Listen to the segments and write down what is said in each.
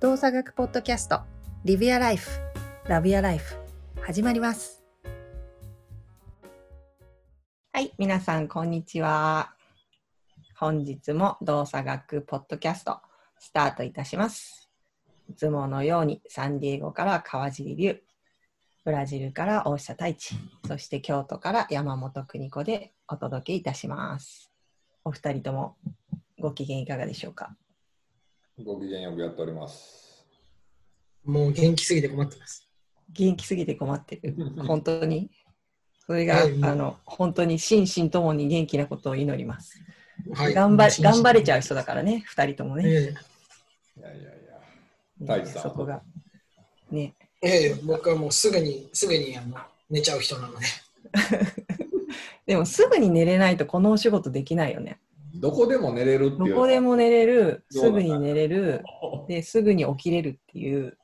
動作学ポッドキャストリビアライフラビアライフ始まります。はい皆さんこんにちは。本日も動作学ポッドキャストスタートいたします。いつものようにサンディエゴから川尻龍ブラジルから大下太一そして京都から山本邦子でお届けいたします。お二人ともご機嫌いかがでしょうか？ご機嫌よくやっております。もう元気すぎて困ってます。元気すぎて困ってる。本当に。それが、はいあの、本当に心身ともに元気なことを祈ります。はい頑張れ、頑張れちゃう人だ。だからね、二人ともね。えいやいやいや。太一さんそこが。ね。えええ僕はもうすぐに、すぐにあの寝ちゃう人なので。でも、すぐに寝れないとこのお仕事できないよね。どこでも寝れるっていう。どこでも寝れる、すぐに寝れる、で、すぐに起きれるっていう、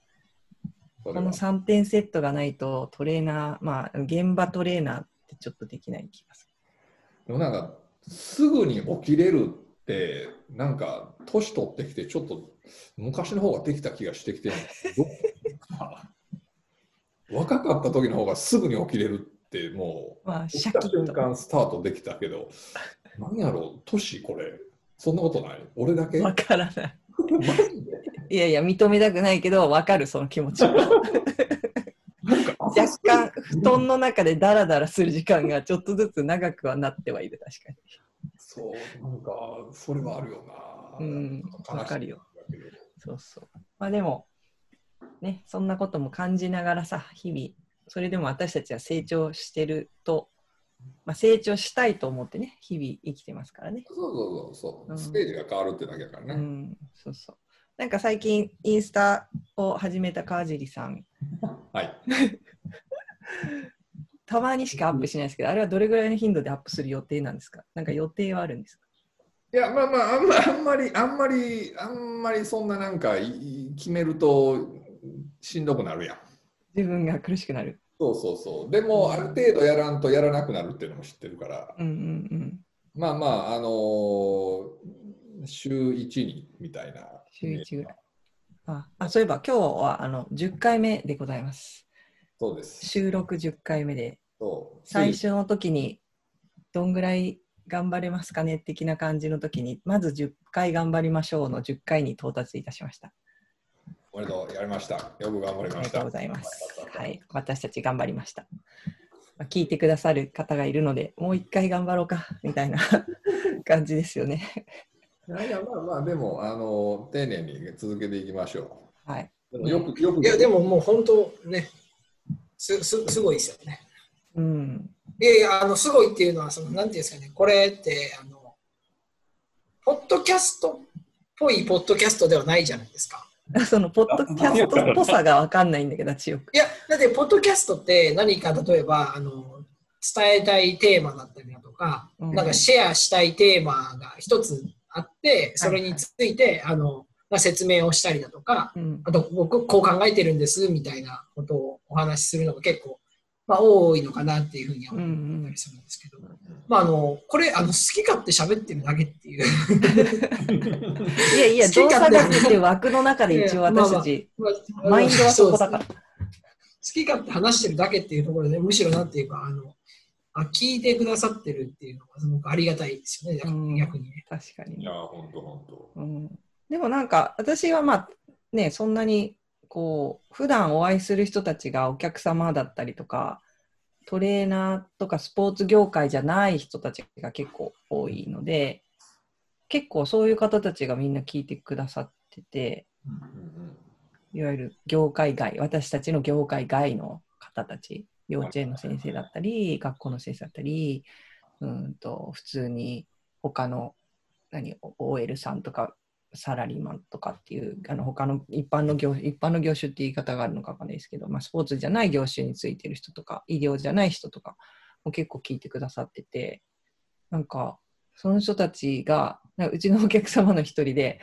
この3点セットがないとトレーナー、まあ、現場トレーナーってちょっとできない気がすでもなんか、すぐに起きれるって、なんか、年取ってきて、ちょっと昔の方ができた気がしてきて若かった時の方がすぐに起きれるって、もる。まあ、シャキ瞬間スタートできたけど、何やろう、年これ、そんなことない？俺だけ？わからない。いやいや、認めたくないけど、わかる、その気持ち若干、布団の中でダラダラする時間がちょっとずつ長くはなってはいる、確かに。そう、なんか、それはあるよな。うんわかるよ。そうそう。まあでも、ね、そんなことも感じながらさ、日々、それでも私たちは成長してると、まあ、成長したいと思ってね、日々生きてますからね。そうそうそうそう、うんステージが変わるってだけだからね。うん、そうそう。なんか最近、インスタを始めた川尻さん、はい。たまにしかアップしないですけど、あれはどれぐらいの頻度でアップする予定なんですか？なんか予定はあるんですか？いや、まあまあ、あんまあんまり、あんまり、あんまりそんななんかい決めるとしんどくなるやん。自分が苦しくなる。そうそうそう。でも、ある程度やらんとやらなくなるっていうのも知ってるから、うんうんまあまあ、あのー週1にみたいな。週一ぐらいうん。ああそういえば今日はあの10回目でございます。そうです。収録10回目で、最初の時にどんぐらい頑張れますかね？的な感じの時に、まず10回頑張りましょうの10回に到達いたしました。おめでとう、やりました。よく頑張りました。ありがとうございます。はい、私たち頑張りました。まあ聞いてくださる方がいるので、もう一回頑張ろうかみたいな 感じですよね。いやいや、まあまあ、でも、あの丁寧に続けていきましょはい。う。でもよく、よく、いや、でももう本当ね、すすすごいですよね。うん。いやいや、あのすごいっていうのは、そのなんていうんですかね、これって、あの、ポッドキャストっぽいポッドキャストではないじゃないですか。そのポッドキャストっぽさが分かんないんだけど、千代くいや、だって、ポッドキャストって何か例えば、あの、伝えたいテーマだったりだとか、うん。なんかシェアしたいテーマが一つあって、それについて、あの、まあ説明をしたりだとか、うん。あと、僕、こう考えてるんです、みたいなことをお話しするのが結構、まあ、多いのかなっていうふうに思ったんりするんですけど、まあ、あの、これ、あの、好き勝手喋ってるだけっていう。いやいや、動作学って枠の中で一応私たち、まあマインドはそこだから。好き勝手話してるだけっていうところで、むしろなんていうか、あの、あ聞いてくださってるっていうのがすごくありがたいですよね、うん逆にね。確かにいや、本当本当。うん。でもなんか、私はまあ、ね、そんなに、こう、普段お会いする人たちがお客様だったりとか、トレーナーとかスポーツ業界じゃない人たちが結構多いので、結構そういう方たちがみんな聞いてくださってて、いわゆる業界外、私たちの業界外の方たち、幼稚園の先生だったり、学校の先生だったり、うんと普通に他の何 OL さんとかサラリーマンとかっていうあの他の一般の業一般の業種って言い方があるのかわかんないですけど、まあ、スポーツじゃない業種についてる人とか医療じゃない人とかも結構聞いてくださっててなんかその人たちがなうちのお客様の一人で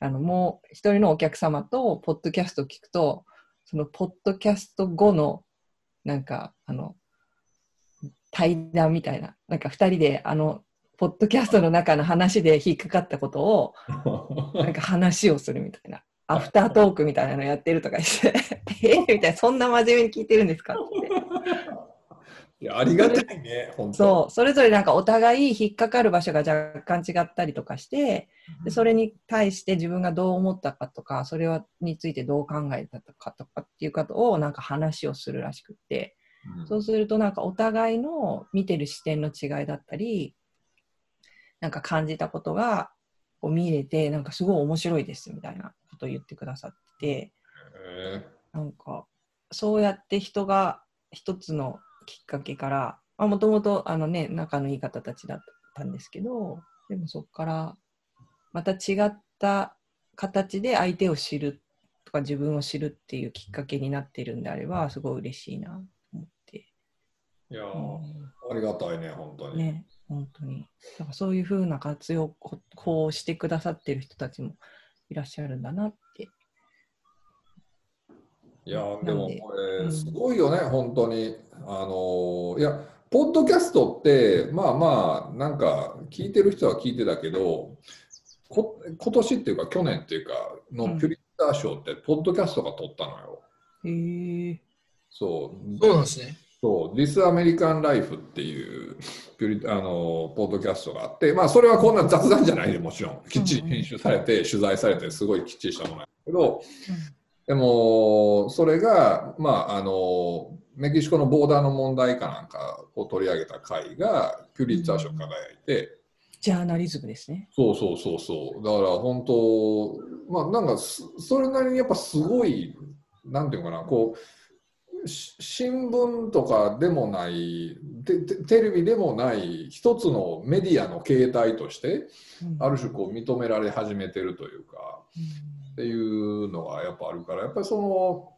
あのもう一人のお客様とポッドキャストを聞くとそのポッドキャスト後のなんかあの対談みたいななんか二人であのポッドキャストの中の話で引っかかったことを なんか話をするみたいなアフタートークみたいなのやってるとかして、えみたいな、そんな真面目に聞いてるんですかって。いやありがたいね、本当。そう、それぞれなんかお互い引っかかる場所が若干違ったりとかして、でそれに対して自分がどう思ったかとか、それはについてどう考えたかとかっていうことをなんか話をするらしくって、うんそうするとなんかお互いの見てる視点の違いだったり、なんか感じたことがこう見れて、なんかすごい面白いですみたいなことを言ってくださってなんかそうやって人が一つのきっかけからもともとあのね仲のいい方たちだったんですけどでもそこからまた違った形で相手を知るとか自分を知るっていうきっかけになっているんであればすごい嬉しいなと思って、えいやー、うありがたいね、本当ん、に。ね本当に。だからそういうふうな活用をしてくださってる人たちもいらっしゃるんだなって。いやー、でもこれ、うん。すごいよね、本当に。あのーいや、ポッドキャストって、まあまあ、なんか、聞いてる人は聞いてたけど、こ今年っていうか、去年っていうか、うん。のピュリッター賞って、ポッドキャストが取ったのよ。へえそう、そうなんですね。そう、This American Life っていうピュリあのポッドキャストがあって、まあ、それはこんな雑談じゃないでもちろん、きっちり編集されて、取材されて、すごいきっちりしたものなんだけど、でも、それが、まあ、あの、メキシコのボーダーの問題かなんかを取り上げた回が、ピュリッツァー賞に輝いて、ジャーナリズムですね。そうそうそう。そう。だから本当、まあなんかすそれなりにやっぱすごい、なんていうのかな、こう、し新聞とかでもないテ、レビでもない一つのメディアの形態として、うんある種こう認められ始めてるというか、っていうのがやっぱあるから、やっぱりその、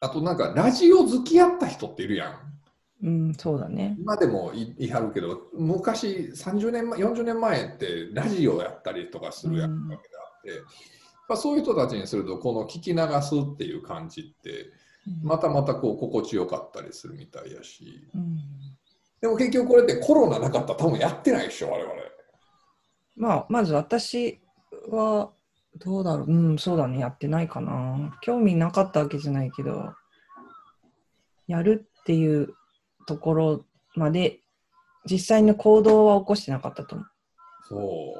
あとなんかラジオ好きやった人っているやん。うん、そうだね。今でもいいはるけど昔30年前40年前ってラジオやったりとかするやうんわけであって、まあ、そういう人たちにするとこの聞き流すっていう感じってまたまたこう心地よかったりするみたいやし。うん、でも結局これってコロナなかったら多分やってないでしょ我々。まあ、まず私は、どうだろう。うん、そうだね。やってないかな。興味なかったわけじゃないけど、やるっていうところまで、実際の行動は起こしてなかったと思う。そ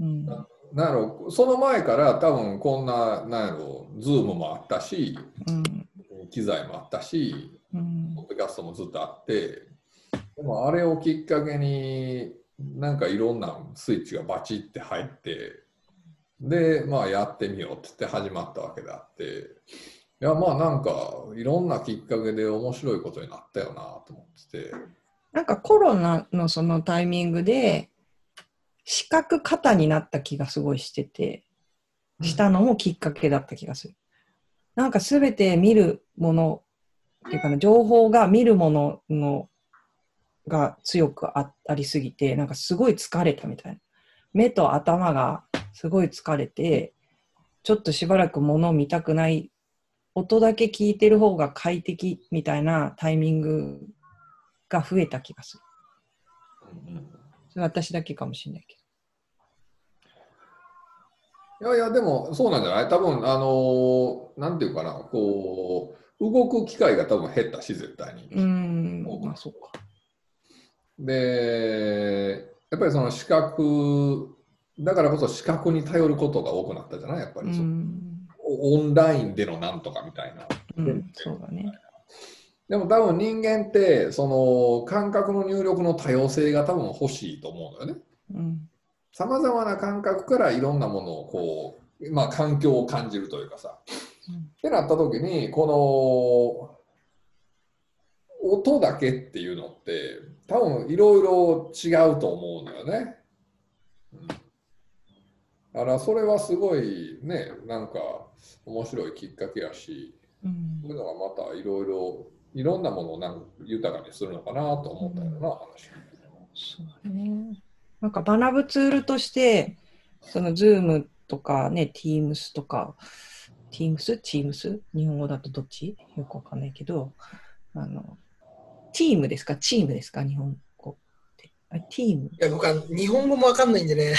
う。うん、なんやろその前から多分こんななんやろズームもあったし。うん、機材もあったしうん。ポッドキャストもずっとあって、でもあれをきっかけに、なんかいろんなスイッチがバチって入って、で、まあやってみようって言って始まったわけであって、いや、まあなんかいろんなきっかけで面白いことになったよなと思ってて、なんかコロナのそのタイミングで、視覚過多になった気がすごいしてて、したのもきっかけだった気がする。なんかすべて見るものっていうかな、情報が見るもののが強くあありすぎて、なんかすごい疲れたみたいな。目と頭がすごい疲れて、ちょっとしばらく物を見たくない、音だけ聞いてる方が快適みたいなタイミングが増えた気がする。それ私だけかもしれないけいやいや、でもそうなんじゃない？多分、あのなんていうかな、こう、動く機会が多分減ったし、絶対に。ど。うーん、まあそうか。で、やっぱりその視覚、だからこそ視覚に頼ることが多くなったじゃない？やっぱうりそのん、オンラインでのなんとかみたいな。うん、そうだね。でも多分人間って、その感覚の入力の多様性が多分欲しいと思うんだよね。うん、さまざまな感覚からいろんなものをこう、まあ環境を感じるというかさ。ってなった時に、この音だけっていうのって、多分いろいろ違うと思うのよね。うんだからそれはすごいね、なんか面白いきっかけやし、うんそういうのがまたいろいろ、いろんなものをなんか豊かにするのかなと思ったよな、話。そうだね。なんか学ぶツールとして、その Zoom とかね、Teams とか、Teams? Teams? 日本語だとどっち？よくわかんないけど、あの、チームですか？チームですか？日本語って。あ、チームいや、僕は日本語もわかんないんでね。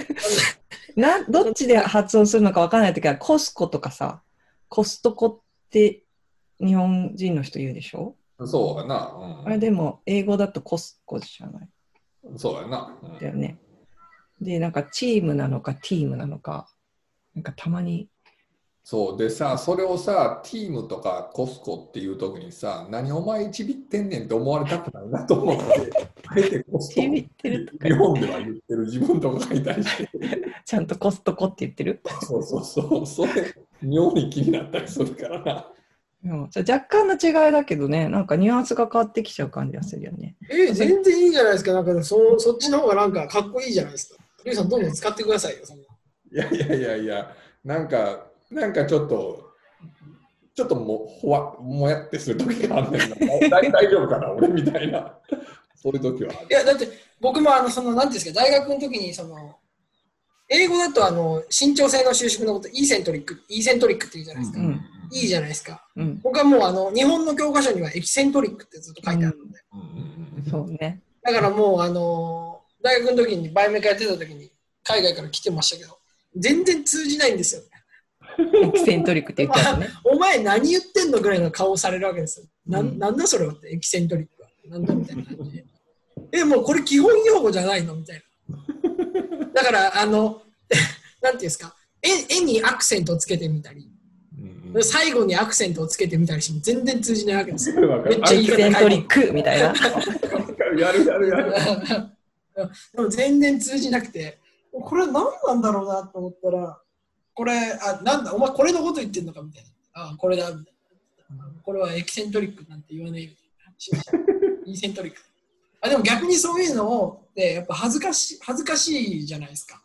などっちで発音するのかわからないときは、コスコとかさ、コストコって日本人の人言うでしょ？そうやな。うん、あれでも、英語だとコスコじゃない？そうやな。うんだよね。で、なんかチームなのかティームなのか、なんかたまに、そうでさ、それをさ、ティームとかコスコっていう時にさ、何お前ちびってんねんって思われたくないなと思って、あえてコストちびって日本では言ってる自分とか書いたりして、ちゃんとコストコって言ってる？そうそうそう、それ、妙に気になったりするからな。若干の違いだけどね、なんかニュアンスが変わってきちゃう感じがするよね。えー全然いいじゃないですか。なんかそそっちの方がなんかかっこいいじゃないですか。リュウさん、どんどん使ってくださいよ。そんないやいやいやいや、なんか、なんかちょっと、ちょっともほわもやってする時があんねんな。大大丈夫かな、俺みたいな。そういう時は。いや、だって僕もあの、その、なんていうんですか、大学の時に、その、英語だとあの、身長性の収縮のこと、イーセントリック、イーセントリックって言うじゃないですか。うんいいじゃないですか。うん、僕はもうあの、日本の教科書にはエキセントリックってずっと書いてあるので。うんそうね。だからもうあの、大学の時にバイオメカやってた時に、海外から来てましたけど、全然通じないんですよ。エキセントリックって言っちゃうとね。お前何言ってんのぐらいの顔をされるわけですよ。なうんんなんだそれはって、エキセントリックは。なんだみたいな感じで。え、もうこれ基本用語じゃないのみたいな。だから、あの、なんていうんですか、絵絵にアクセントをつけてみたり、うんうん最後にアクセントをつけてみたりしても全然通じないわけですよ。めっちゃいいエキセントリックみたいな。やるやるやる。でも全然通じなくて、これ何なんだろうなと思ったら、これ、あ、なんだ、お前これのこと言ってんのかみたいな。あ、これだ、みたいな。これはエキセントリックなんて言わないみたいな。イーセントリック。あ、でも逆にそういうのを、で、やっぱ恥ずかしい、恥ずかしいじゃないですか。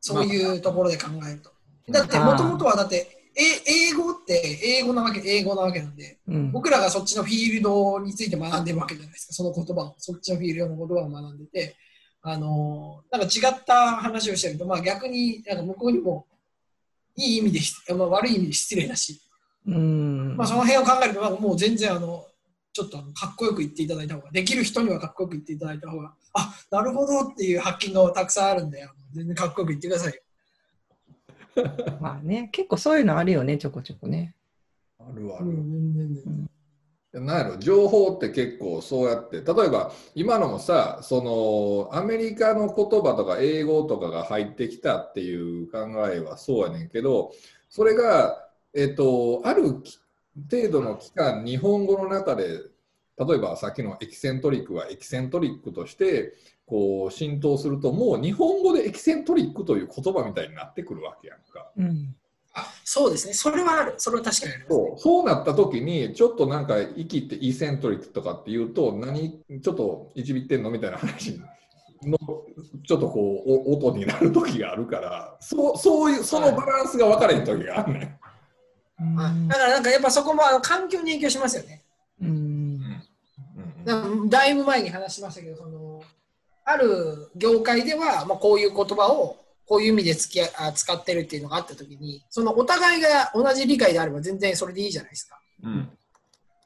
そういうところで考えると。だって、もともとはだって、え英語って英語なわけ、英語なわけなんで、うん、僕らがそっちのフィールドについて学んでるわけじゃないですか、その言葉を、そっちのフィールドの言葉を学んでて、あのーなんか違った話をしてると、まあ、逆になんか向こうにもいい意味でし、まあ、悪い意味で失礼だし、うん。まあ、その辺を考えると、まあもう全然あの、ちょっとあのかっこよく言っていただいた方が、できる人にはかっこよく言っていただいた方が、あなるほどっていう発見がたくさんあるんで、全然かっこよく言ってくださいよ。まあね、結構そういうのあるよね、ちょこちょこね。うん、あるある。全然全然なんやろ情報って結構そうやって例えば今のもさそのアメリカの言葉とか英語とかが入ってきたっていう考えはそうやねんけどそれが、えっと、あるき程度の期間日本語の中で例えばさっきのエキセントリックはエキセントリックとしてこう浸透するともう日本語でエキセントリックという言葉みたいになってくるわけやんか。うん。あそうですね、それはある、それは確かにあります、ね。そうそうなった時にちょっとなんか生きてイーセントリックとかっていうと何ちょっといじびってんのみたいな話のちょっとこうお音になる時があるからそうそういうそのバランスが分かれへん時があるねはいだからなんかやっぱそこもあの環境に影響しますよね。だいぶ前に話しましたけど、そのある業界では、まあ、こういう言葉をこういう意味で付き合あ使ってるっていうのがあったときに、そのお互いが同じ理解であれば全然それでいいじゃないですか。うん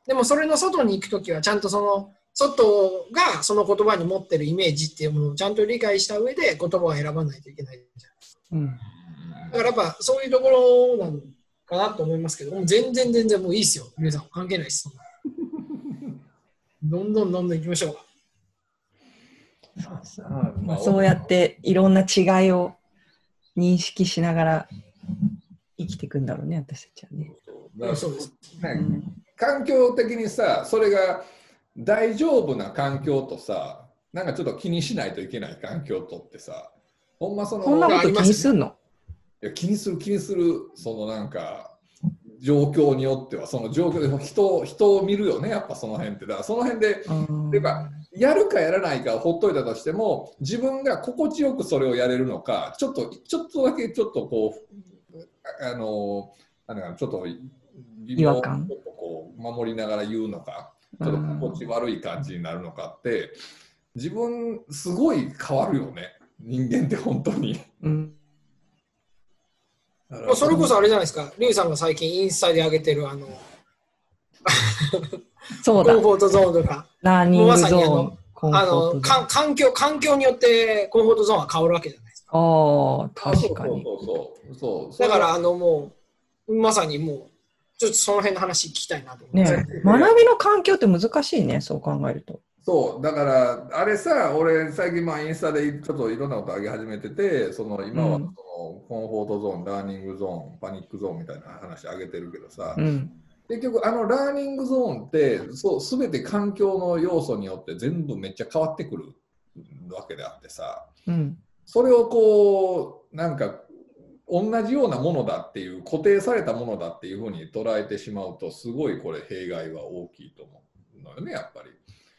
でもそれの外に行くときはちゃんとその外がその言葉に持ってるイメージっていうものをちゃんと理解した上で言葉を選ばないといけないじゃん。うん。だからやっぱそういうところなのかなと思いますけど、もう全然全然もういいですよ。皆さん関係ないです。そんなどんどんどんどん行きましょう。そうそうまあ、そうやっていろんな違いを認識しながら生きていくんだろうね、私たちはね。だからそうです。ねうん環境的にさそれが大丈夫な環境とさなんかちょっと気にしないといけない環境とってさほんまそのそんなこと気にすんの？いや気にする気にするそのなんか状況によってはその状況で人人を見るよねやっぱその辺って。だからその辺でうん。ていうかやるかやらないかをほっといたとしても自分が心地よくそれをやれるのかちょっとちょっとだけちょっとこうああのなんだかなちょっと微違和感。ちょっとこう守りながら言うのかちょっと心地悪い感じになるのかって自分すごい変わるよね。人間って本当に。うんだからもうそれこそあれじゃないですか、リュウさんが最近インスタで上げてるあの、そうだコン、フォートゾーンとか、ラーニングゾーもうまさにあのン、あの環境環境によってコンフォートゾーンは変わるわけじゃないですああ、あ確かに。そうそうそうそうそう。だから、あの、もう、まさにもう、ちょっとその辺の話聞きたいなと思って。ねえ学びの環境って難しいね、そう考えると。そう、だから、あれさ、俺、最近、まあ、インスタでちょっといろんなこと上げ始めてて、その今はそうんの、コンフォートゾーン、ラーニングゾーン、パニックゾーンみたいな話上げてるけどさ、うん。結局、あのラーニングゾーンって、そう、すべて環境の要素によって全部めっちゃ変わってくるわけであってさ、うん。それをこう、なんか、同じようなものだっていう、固定されたものだっていうふうに捉えてしまうと、すごいこれ、弊害は大きいと思うのよね、やっぱり。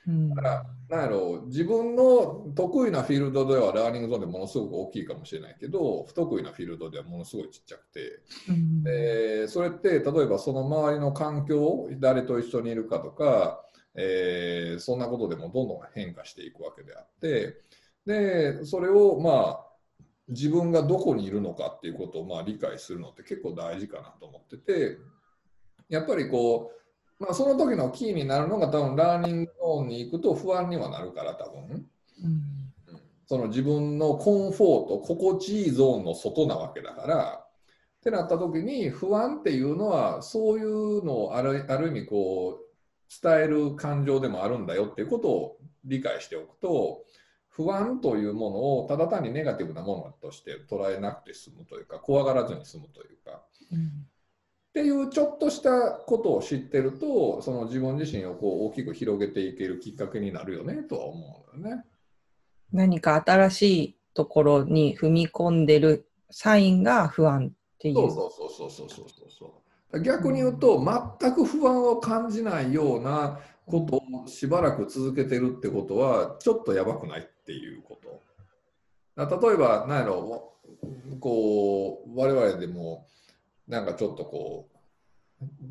うん。だから、なんやろう、自分の得意なフィールドではラーニングゾーンでものすごく大きいかもしれないけど、不得意なフィールドではものすごいちっちゃくて、うん。でそれって例えばその周りの環境、誰と一緒にいるかとか、えーそんなことでもどんどん変化していくわけであって、でそれをまあ自分がどこにいるのかっていうことをまあ理解するのって結構大事かなと思ってて、やっぱりこう、まあ、その時のキーになるのが多分ラーニングゾーンに行くと不安にはなるから多分。うん。その自分のコンフォート、心地いいゾーンの外なわけだから、ってなった時に不安っていうのはそういうのをあるある意味こう伝える感情でもあるんだよっていうことを理解しておくと不安というものをただ単にネガティブなものとして捉えなくて済むというか怖がらずに済むというか。うんっていうちょっとしたことを知ってるとその自分自身をこう大きく広げていけるきっかけになるよねとは思うのよね。何か新しいところに踏み込んでるサインが不安っていう。そうそうそうそうそうそうそう逆に言うと全く不安を感じないようなことをしばらく続けてるってことはちょっとやばくないっていうことだ例えば何やろこう我々でもなんかちょっとこう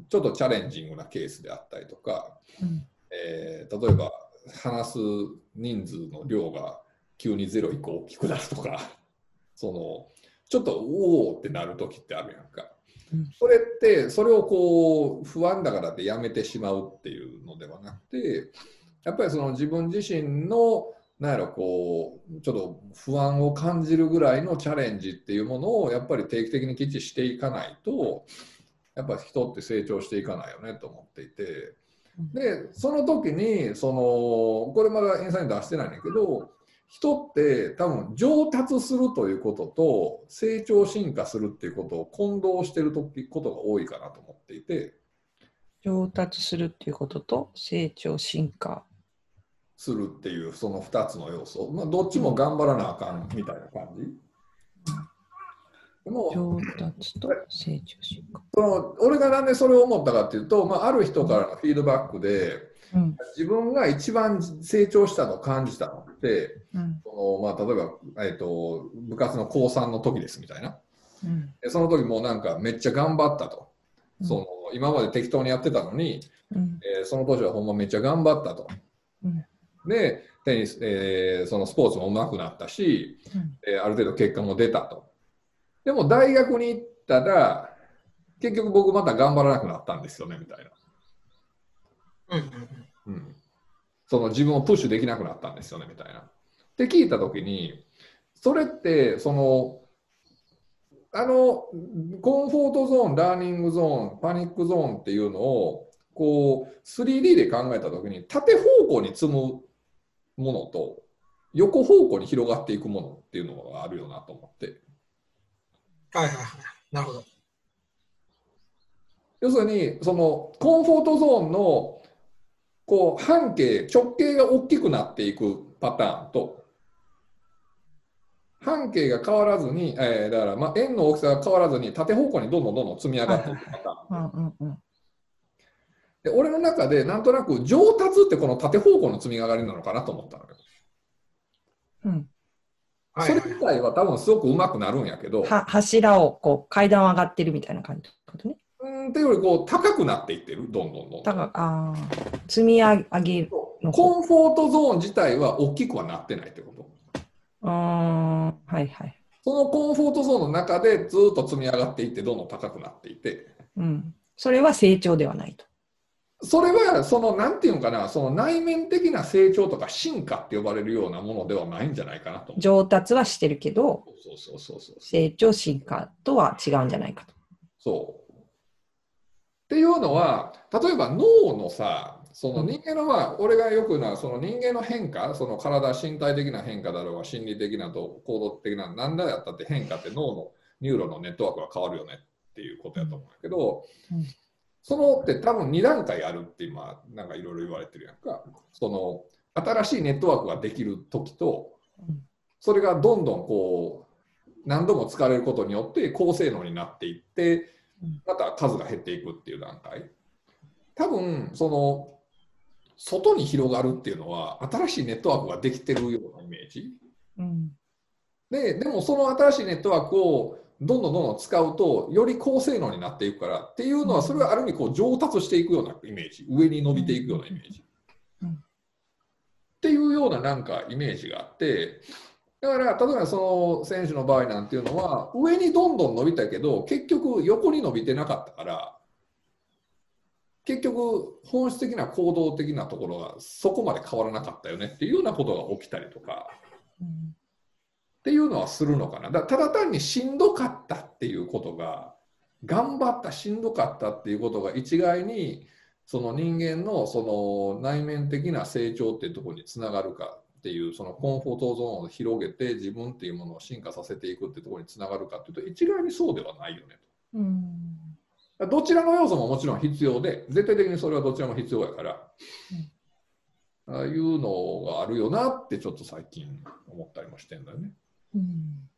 ちょっとチャレンジングなケースであったりとか、うんえー例えば話す人数の量が急にゼロ以降大きくなるとか そのちょっとおおってなる時ってあるやんか。うんそれってそれをこう不安だからってやめてしまうっていうのではなくてやっぱりその自分自身のなんやろこうちょっと不安を感じるぐらいのチャレンジっていうものをやっぱり定期的にきっちりしていかないとやっぱ人って成長していかないよねと思っていてでその時にそのこれまだインサイン出してないんだけど人って多分上達するということと成長進化するっていうことを混同してる時ことが多いかなと思っていて上達するっていうことと成長進化。するっていうその2つの要素、まあ、どっちも頑張らなあかんみたいな感じ。でも上達と成長進化。その俺がなんでそれを思ったかっていうと、まあ、ある人からのフィードバックでうん。自分が一番成長したと感じたのってうん。その、まあ、例えば、えー、と部活の高3の時ですみたいな。うん。でその時もうなんかめっちゃ頑張ったと、うん。その今まで適当にやってたのに、うん。えーその年はほんまめっちゃ頑張ったと。うん。でテニス、えーそのスポーツも上手くなったし、うん。えーある程度結果も出たと。でも大学に行ったら結局僕また頑張らなくなったんですよねみたいな。うんうんその自分をプッシュできなくなったんですよねみたいな。って聞いた時にそれってそのあのコンフォートゾーンラーニングゾーンパニックゾーンっていうのをこう 3D で考えた時に縦方向に積むものと横方向に広がっていくものっていうのがあるよなと思ってはいはいはい。なるほど。要するにそのコンフォートゾーンのこう半径直径が大きくなっていくパターンと半径が変わらずに、えーだからまあ円の大きさが変わらずに縦方向にどんどんどんどん積み上がっていくパターン、うんうんうんで俺の中でなんとなく上達ってこの縦方向の積み上がりなのかなと思ったのよ、うんはいそれ自体は多分すごく上手くなるんやけどは柱をこう階段を上がってるみたいな感じってことね。うんっていうよりこう高くなっていってるどんどんどんどんあー積み上げる。コンフォートゾーン自体は大きくはなってないってこと？あーはいはい。そのコンフォートゾーンの中でずっと積み上がっていってどんどん高くなっていてうん。それは成長ではないと。それはそのなんていうのかなその内面的な成長とか進化って呼ばれるようなものではないんじゃないかなと。上達はしてるけどそうそうそうそう成長進化とは違うんじゃないかと。そう。っていうのは例えば脳のさその人間のまあ俺がよく言うのはその人間の変化その体身体的な変化だろうが心理的なと行動的な何だやったって変化って脳のニューロンのネットワークが変わるよねっていうことやと思うんだけど、うんそのって多分2段階あるって今なんかいろいろ言われてるやんか。その新しいネットワークができる時とうんそれがどんどんこう何度も使われることによって高性能になっていってうんまた数が減っていくっていう段階。多分その外に広がるっていうのは新しいネットワークができてるようなイメージ。うん。ででもその新しいネットワークをどんどんどんどん使うとより高性能になっていくからっていうのはそれはある意味こう上達していくようなイメージ。上に伸びていくようなイメージ、うん。っていうようななんかイメージがあってだから例えばその選手の場合なんていうのは上にどんどん伸びたけど結局横に伸びてなかったから結局本質的な行動的なところがそこまで変わらなかったよねっていうようなことが起きたりとか。うんっていうのはするのかなだただ単にしんどかったっていうことが頑張ったしんどかったっていうことが一概にその人間のその内面的な成長っていうところにつながるかっていうそのコンフォートゾーンを広げて自分っていうものを進化させていくっていうところにつながるかっていうと一概にそうではないよねうんと。どちらの要素ももちろん必要で絶対的にそれはどちらも必要やから、ああいうのがあるよなってちょっと最近思ったりもしてんだよね。うん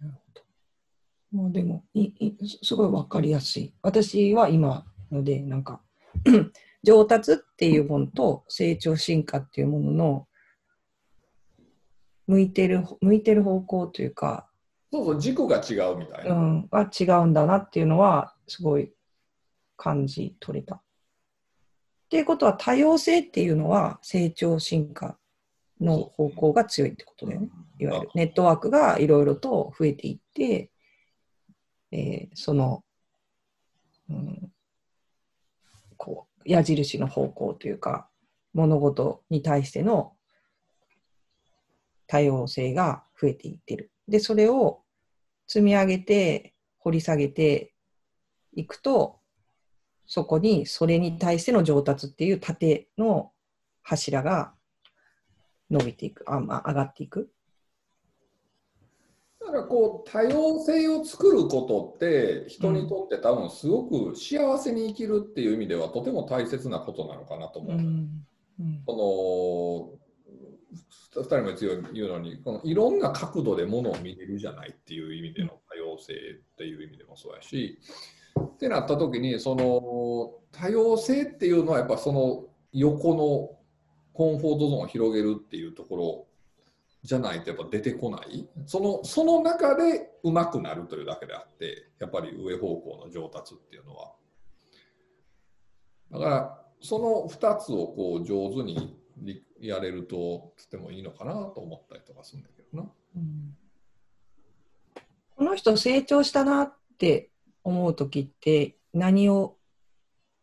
なるほど。まあでもいい、すごいわかりやすい。私は今ので、なんか、上達っていうものと成長進化っていうものの向いてる、向いてる方向というか、そうそう軸が違うみたいな。うん、は違うんだなっていうのは、すごい感じ取れた。っていうことは、多様性っていうのは成長進化の方向が強いってことだよね。いわゆるネットワークがいろいろと増えていって、えーその、うん、こう矢印の方向というか物事に対しての多様性が増えていってる。でそれを積み上げて掘り下げていくとそこにそれに対しての上達っていう縦の柱が伸びていくあ、まあ、上がっていく。だからこう多様性を作ることって人にとって多分すごく幸せに生きるっていう意味ではとても大切なことなのかなと思う。うんうんこの2人も強い言うのにこのいろんな角度でものを見れるじゃないっていう意味での多様性っていう意味でもそうやしってなった時にその多様性っていうのはやっぱその横のコンフォートゾーンを広げるっていうところじゃないとやっぱ出てこない。そのその中でうまくなるというだけであってやっぱり上方向の上達っていうのは。だからその2つをこう上手にやれるととてもいいのかなと思ったりとかするんだけどな。うん。この人成長したなって思う時って何を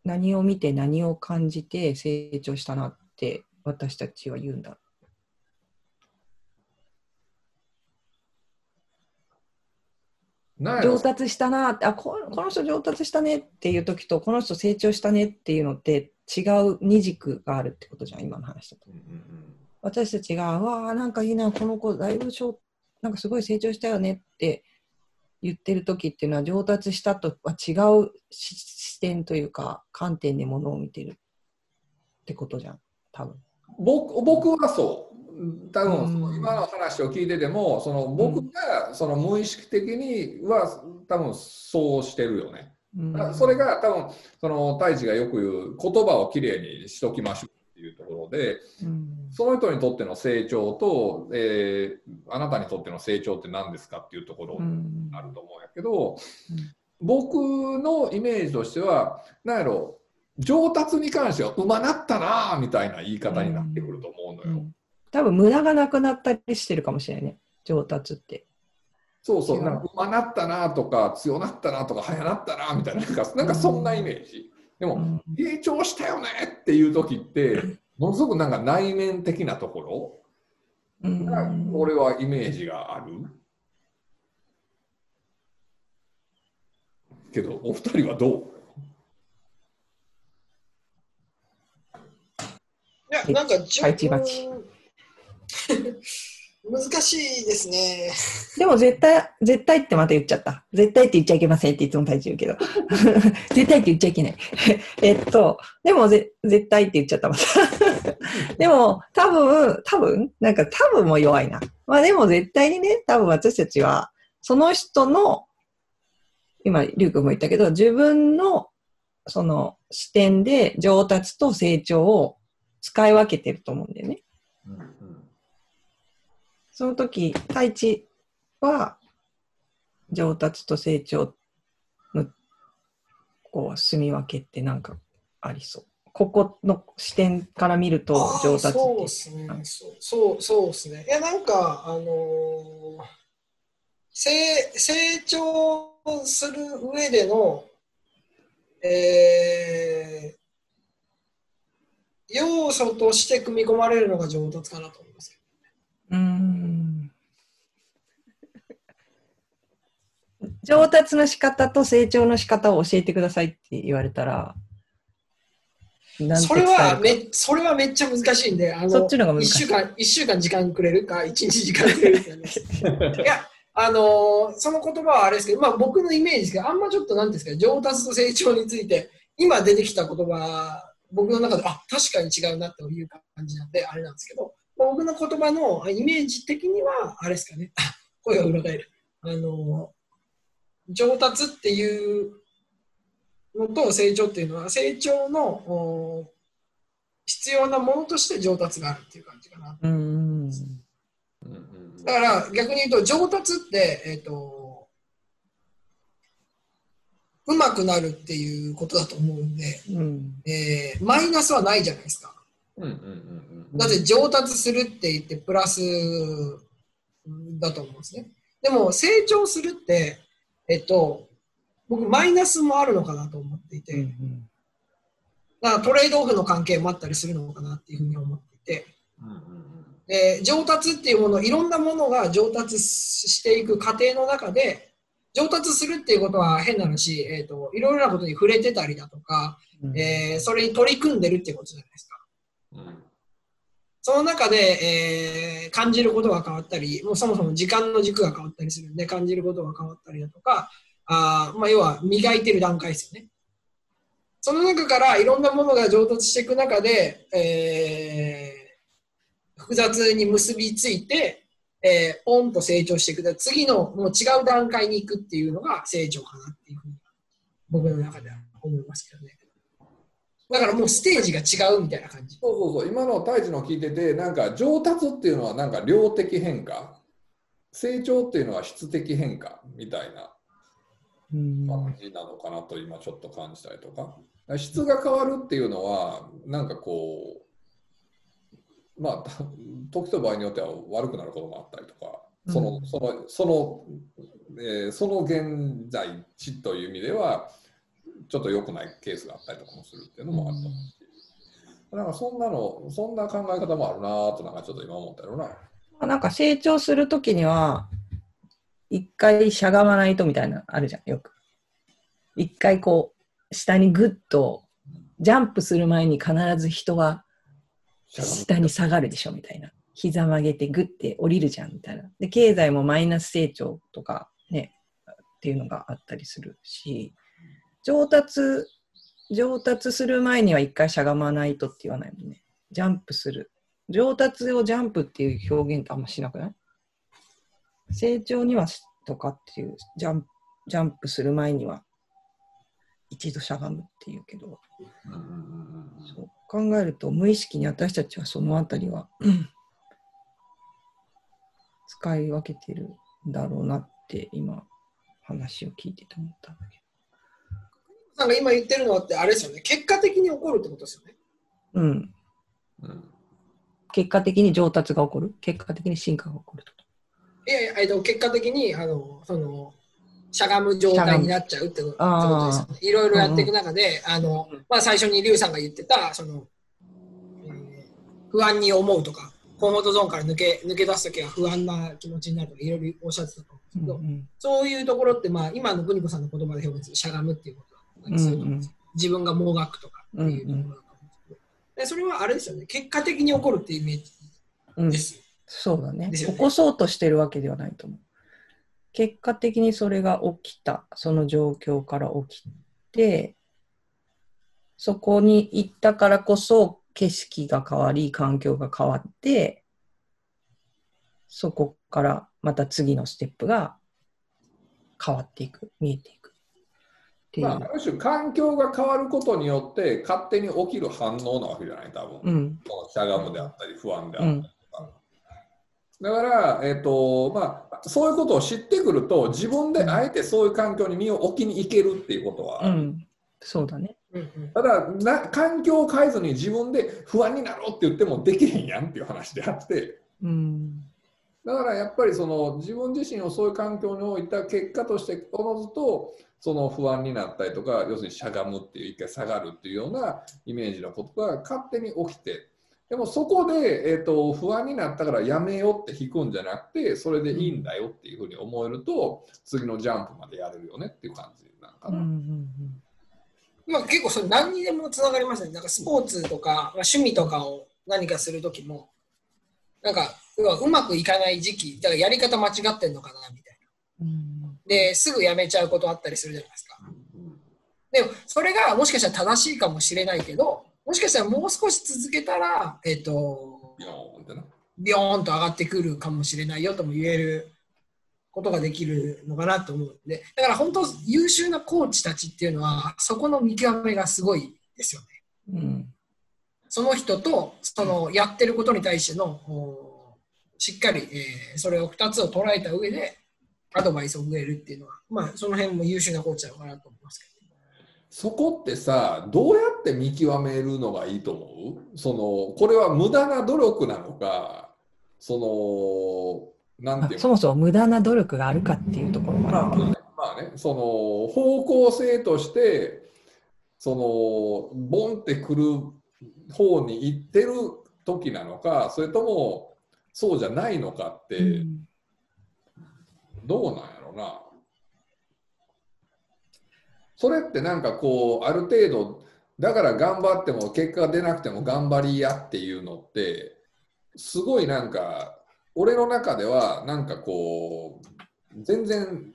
何を見て何を感じて成長したなって私たちは言うんだ。上達したなあここの人上達したねっていう時とこの人成長したねっていうのって違う二軸があるってことじゃん今の話だと。うんうん私たちが「わあなんかいいなこの子だいぶしょなんかすごい成長したよね」って言ってる時っていうのは上達したとは違うし視点というか観点でものを見てるってことじゃん多分。僕僕はそう。多分今の話を聞いててもその僕がその無意識的には多分そうしてるよね。うん。それが多分その太一がよく言う言葉をきれいにしときましょうっていうところでうん。その人にとっての成長と、えーあなたにとっての成長って何ですかっていうところうん。あると思うんやけど、うん。僕のイメージとしては何やろ上達に関してはうまなったなあみたいな言い方になってくると思うのよ。うん多分無駄がなくなったりしてるかもしれないね上達って。そうそう違うなんかうまなったなとか強なったなとか早なったなみたいななんかなんかそんなイメージ。でも、成長したよねっていう時ってものすごくなんか内面的なところが俺はイメージがある。けどお二人はどう？いやなんか自分 難しいですね。でも絶対、絶対ってまた言っちゃった。絶対って言っちゃいけませんっていつも大事言うけど。絶対って言っちゃいけない。えっと、でもぜ絶対って言っちゃったまた。でも多分、多分、なんか多分も弱いな。まあでも絶対にね、多分私たちは、その人の、今、リュウ君も言ったけど、自分のその視点で上達と成長を使い分けてると思うんだよね。うんその時、太一は上達と成長のこう住み分けってなんかありそう。ここの視点から見ると上達そうですね。そうそうですね。いや、なんか、あのー、成成長する上での、えー、要素として組み込まれるのが上達かなと思いますけど、ね。うん。上達の仕方と成長の仕方を教えてくださいって言われたら、それはめそれはめっちゃ難しいんで、あのそっちのが難しい。1週間、一週間時間くれる？か、1日時間くれるか、ね、いや、あのその言葉はあれですけど、まあ、僕のイメージですけど、あんまちょっとなんですか、上達と成長について、今出てきた言葉、僕の中で、あ確かに違うなっていう感じなんで、あれなんですけど、僕の言葉のイメージ的には、あれですかね、声が裏返る。あの上達っていうのと成長っていうのは成長の必要なものとして上達があるっていう感じかな。うんだから逆に言うと上達って、えーと、うまくなるっていうことだと思うんで、うん、えー、マイナスはないじゃないですか。だって上達するって言ってプラスだと思うんですね。でも成長するってえっと、僕、マイナスもあるのかなと思っていて、うんうん、だからトレードオフの関係もあったりするのかなっていうふうに思っていて、うんうん、で上達っていうもの、いろんなものが上達していく過程の中で、上達するっていうことは変な話、えーと、いろいろなことに触れてたりだとか、うん、えー、それに取り組んでるっていうことじゃないですか。うんその中で、えー、感じることが変わったり、もうそもそも時間の軸が変わったりするんで、感じることが変わったりだとか、あまあ、要は磨いてる段階ですよね。その中からいろんなものが上達していく中で、えー、複雑に結びついて、えー、ポンと成長していく。次のもう違う段階に行くっていうのが成長かなっていうふうに僕の中では思いますけどね。だからもうステージが違うみたいな感じ。そうそうそう、今の太一の聞いてて、なんか上達っていうのはなんか量的変化、成長っていうのは質的変化みたいな感じなのかなと今ちょっと感じたりとか。質が変わるっていうのは、なんかこう、まあ、時と場合によっては悪くなることもあったりとか、その、その、その、えー、その現在地という意味では、ちょっと良くないケースがあったりとかもするっていうのもあると思うし、なんかそんなの、そんな考え方もあるなと、なんかちょっと今思ったよな。なんか成長するときには、一回しゃがまないとみたいなあるじゃん、よく。一回こう、下にグッと、ジャンプする前に必ず人は下に下がるでしょ、みたいな。膝曲げてグッて降りるじゃん、みたいな。で、経済もマイナス成長とかね、っていうのがあったりするし、上達、上達する前には一回しゃがまないとって言わないもんね。ジャンプする。上達をジャンプっていう表現ってあんましなくない？成長にはとかっていうジャンプ、ジャンプする前には一度しゃがむっていうけど、そう考えると無意識に私たちはそのあたりは使い分けてるんだろうなって今話を聞いてて思ったんだけど。なんか今言ってるのはってあれですよね結果的に起こるってことですよね。うん。うん、結果的に上達が起こる結果的に進化が起こると。いやいや、えっと、結果的にあのそのしゃがむ状態になっちゃうってことですよね。いろいろやっていく中で、あの、まあ最初にリュウさんが言ってた、その、えー、不安に思うとか、コンフォートゾーンから抜け抜け出すときは不安な気持ちになるとか、いろいろおっしゃってたと思うんですけど、うんうん、そういうところって、まあ今の邦子さんの言葉で表現するしゃがむっていうことなんですよ、うんうん、自分がもがくとかっていうところだと思うんですけど、でそれはあれですよね、結果的に起こるっていうイメージです。うん、そうだね。起こそうとしてるわけではないと思う。結果的にそれが起きた、その状況から起きて、そこに行ったからこそ景色が変わり、環境が変わって、そこからまた次のステップが変わっていく、見えていく。まあ、ある種環境が変わることによって勝手に起きる反応なわけじゃない多分、うん、しゃがむであったり不安であったり、だから、えーとまあ、そういうことを知ってくると自分であえてそういう環境に身を置きにいけるっていうことは、うん、そうだね。ただな環境を変えずに自分で不安になろうって言ってもできへんやんっていう話であって、うん、だからやっぱりその自分自身をそういう環境に置いた結果としておのずとその不安になったりとか要するにしゃがむっていう一回下がるっていうようなイメージのことが勝手に起きてでもそこで、えーと、不安になったからやめようって引くんじゃなくてそれでいいんだよっていうふうに思えると次のジャンプまでやれるよねっていう感じなのかな。うんうんうんまあ、結構それ何にでもつながりますね。なんかスポーツとか、まあ、趣味とかを何かするときも、なんかうまくいかない時期、だからやり方間違ってんのかなみたいな。うん、で、すぐやめちゃうことあったりするじゃないですか。でも、それがもしかしたら正しいかもしれないけど、もしかしたらもう少し続けたら、えっ、ー、と、ビヨーンと上がってくるかもしれないよとも言えることができるのかなと思うんで、だから本当優秀なコーチたちっていうのは、そこの見極めがすごいですよね。うん、その人と、そのやってることに対しての、しっかり、えー、それを2つを捉えた上で、アドバイスを植えるっていうのは、まあ、その辺も優秀なコーチなのかなと思。そこってさどうやって見極めるのがいいと思う？そのこれは無駄な努力なのかそのなんていうそもそも無駄な努力があるかっていうところもある、まあ、まあねその方向性としてそのボンってくる方に行ってる時なのかそれともそうじゃないのかって、うん、どうなんやろうな。それってなんかこうある程度だから頑張っても結果が出なくても頑張りやっていうのってすごいなんか俺の中ではなんかこう全然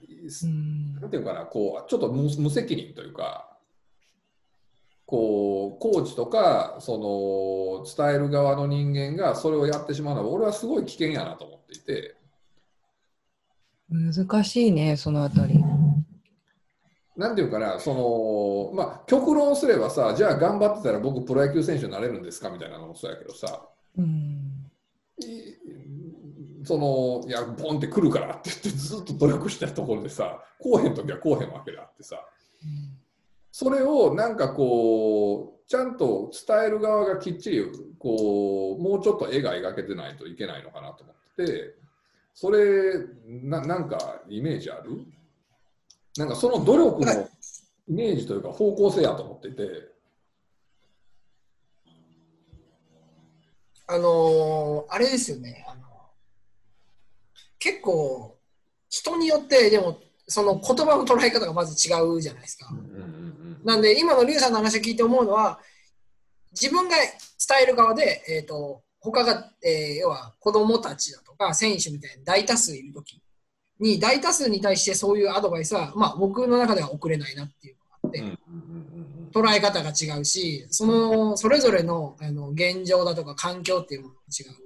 なんていうかなこうちょっと無責任というかこうコーチとかその伝える側の人間がそれをやってしまうのは俺はすごい危険やなと思っていて難しいねそのあたり。なんていうかな、その、まあ、極論すればさ、じゃあ頑張ってたら僕プロ野球選手になれるんですかみたいなのもそうやけどさ、うん、その、いや、ボンってくるからって言ってずっと努力したところでさ、こうへん時はこうへんわけであってさ、うん、それをなんかこう、ちゃんと伝える側がきっちり、こう、もうちょっと絵が描けてないといけないのかなと思ってて、それな、なんかイメージある？なんかその努力のイメージというか方向性やと思っていて。あのー、あれですよね。あの結構人によってでもその言葉の捉え方がまず違うじゃないですか。なんで今のリュウさんの話を聞いて思うのは自分が伝える側で、えーと、他が、えー、要は子供たちだとか選手みたいに大多数いる時に大多数に対してそういうアドバイスは、まあ、僕の中では送れないなっていうのがあって、捉え方が違うしそのそれぞれのあの現状だとか環境っていうものが違う。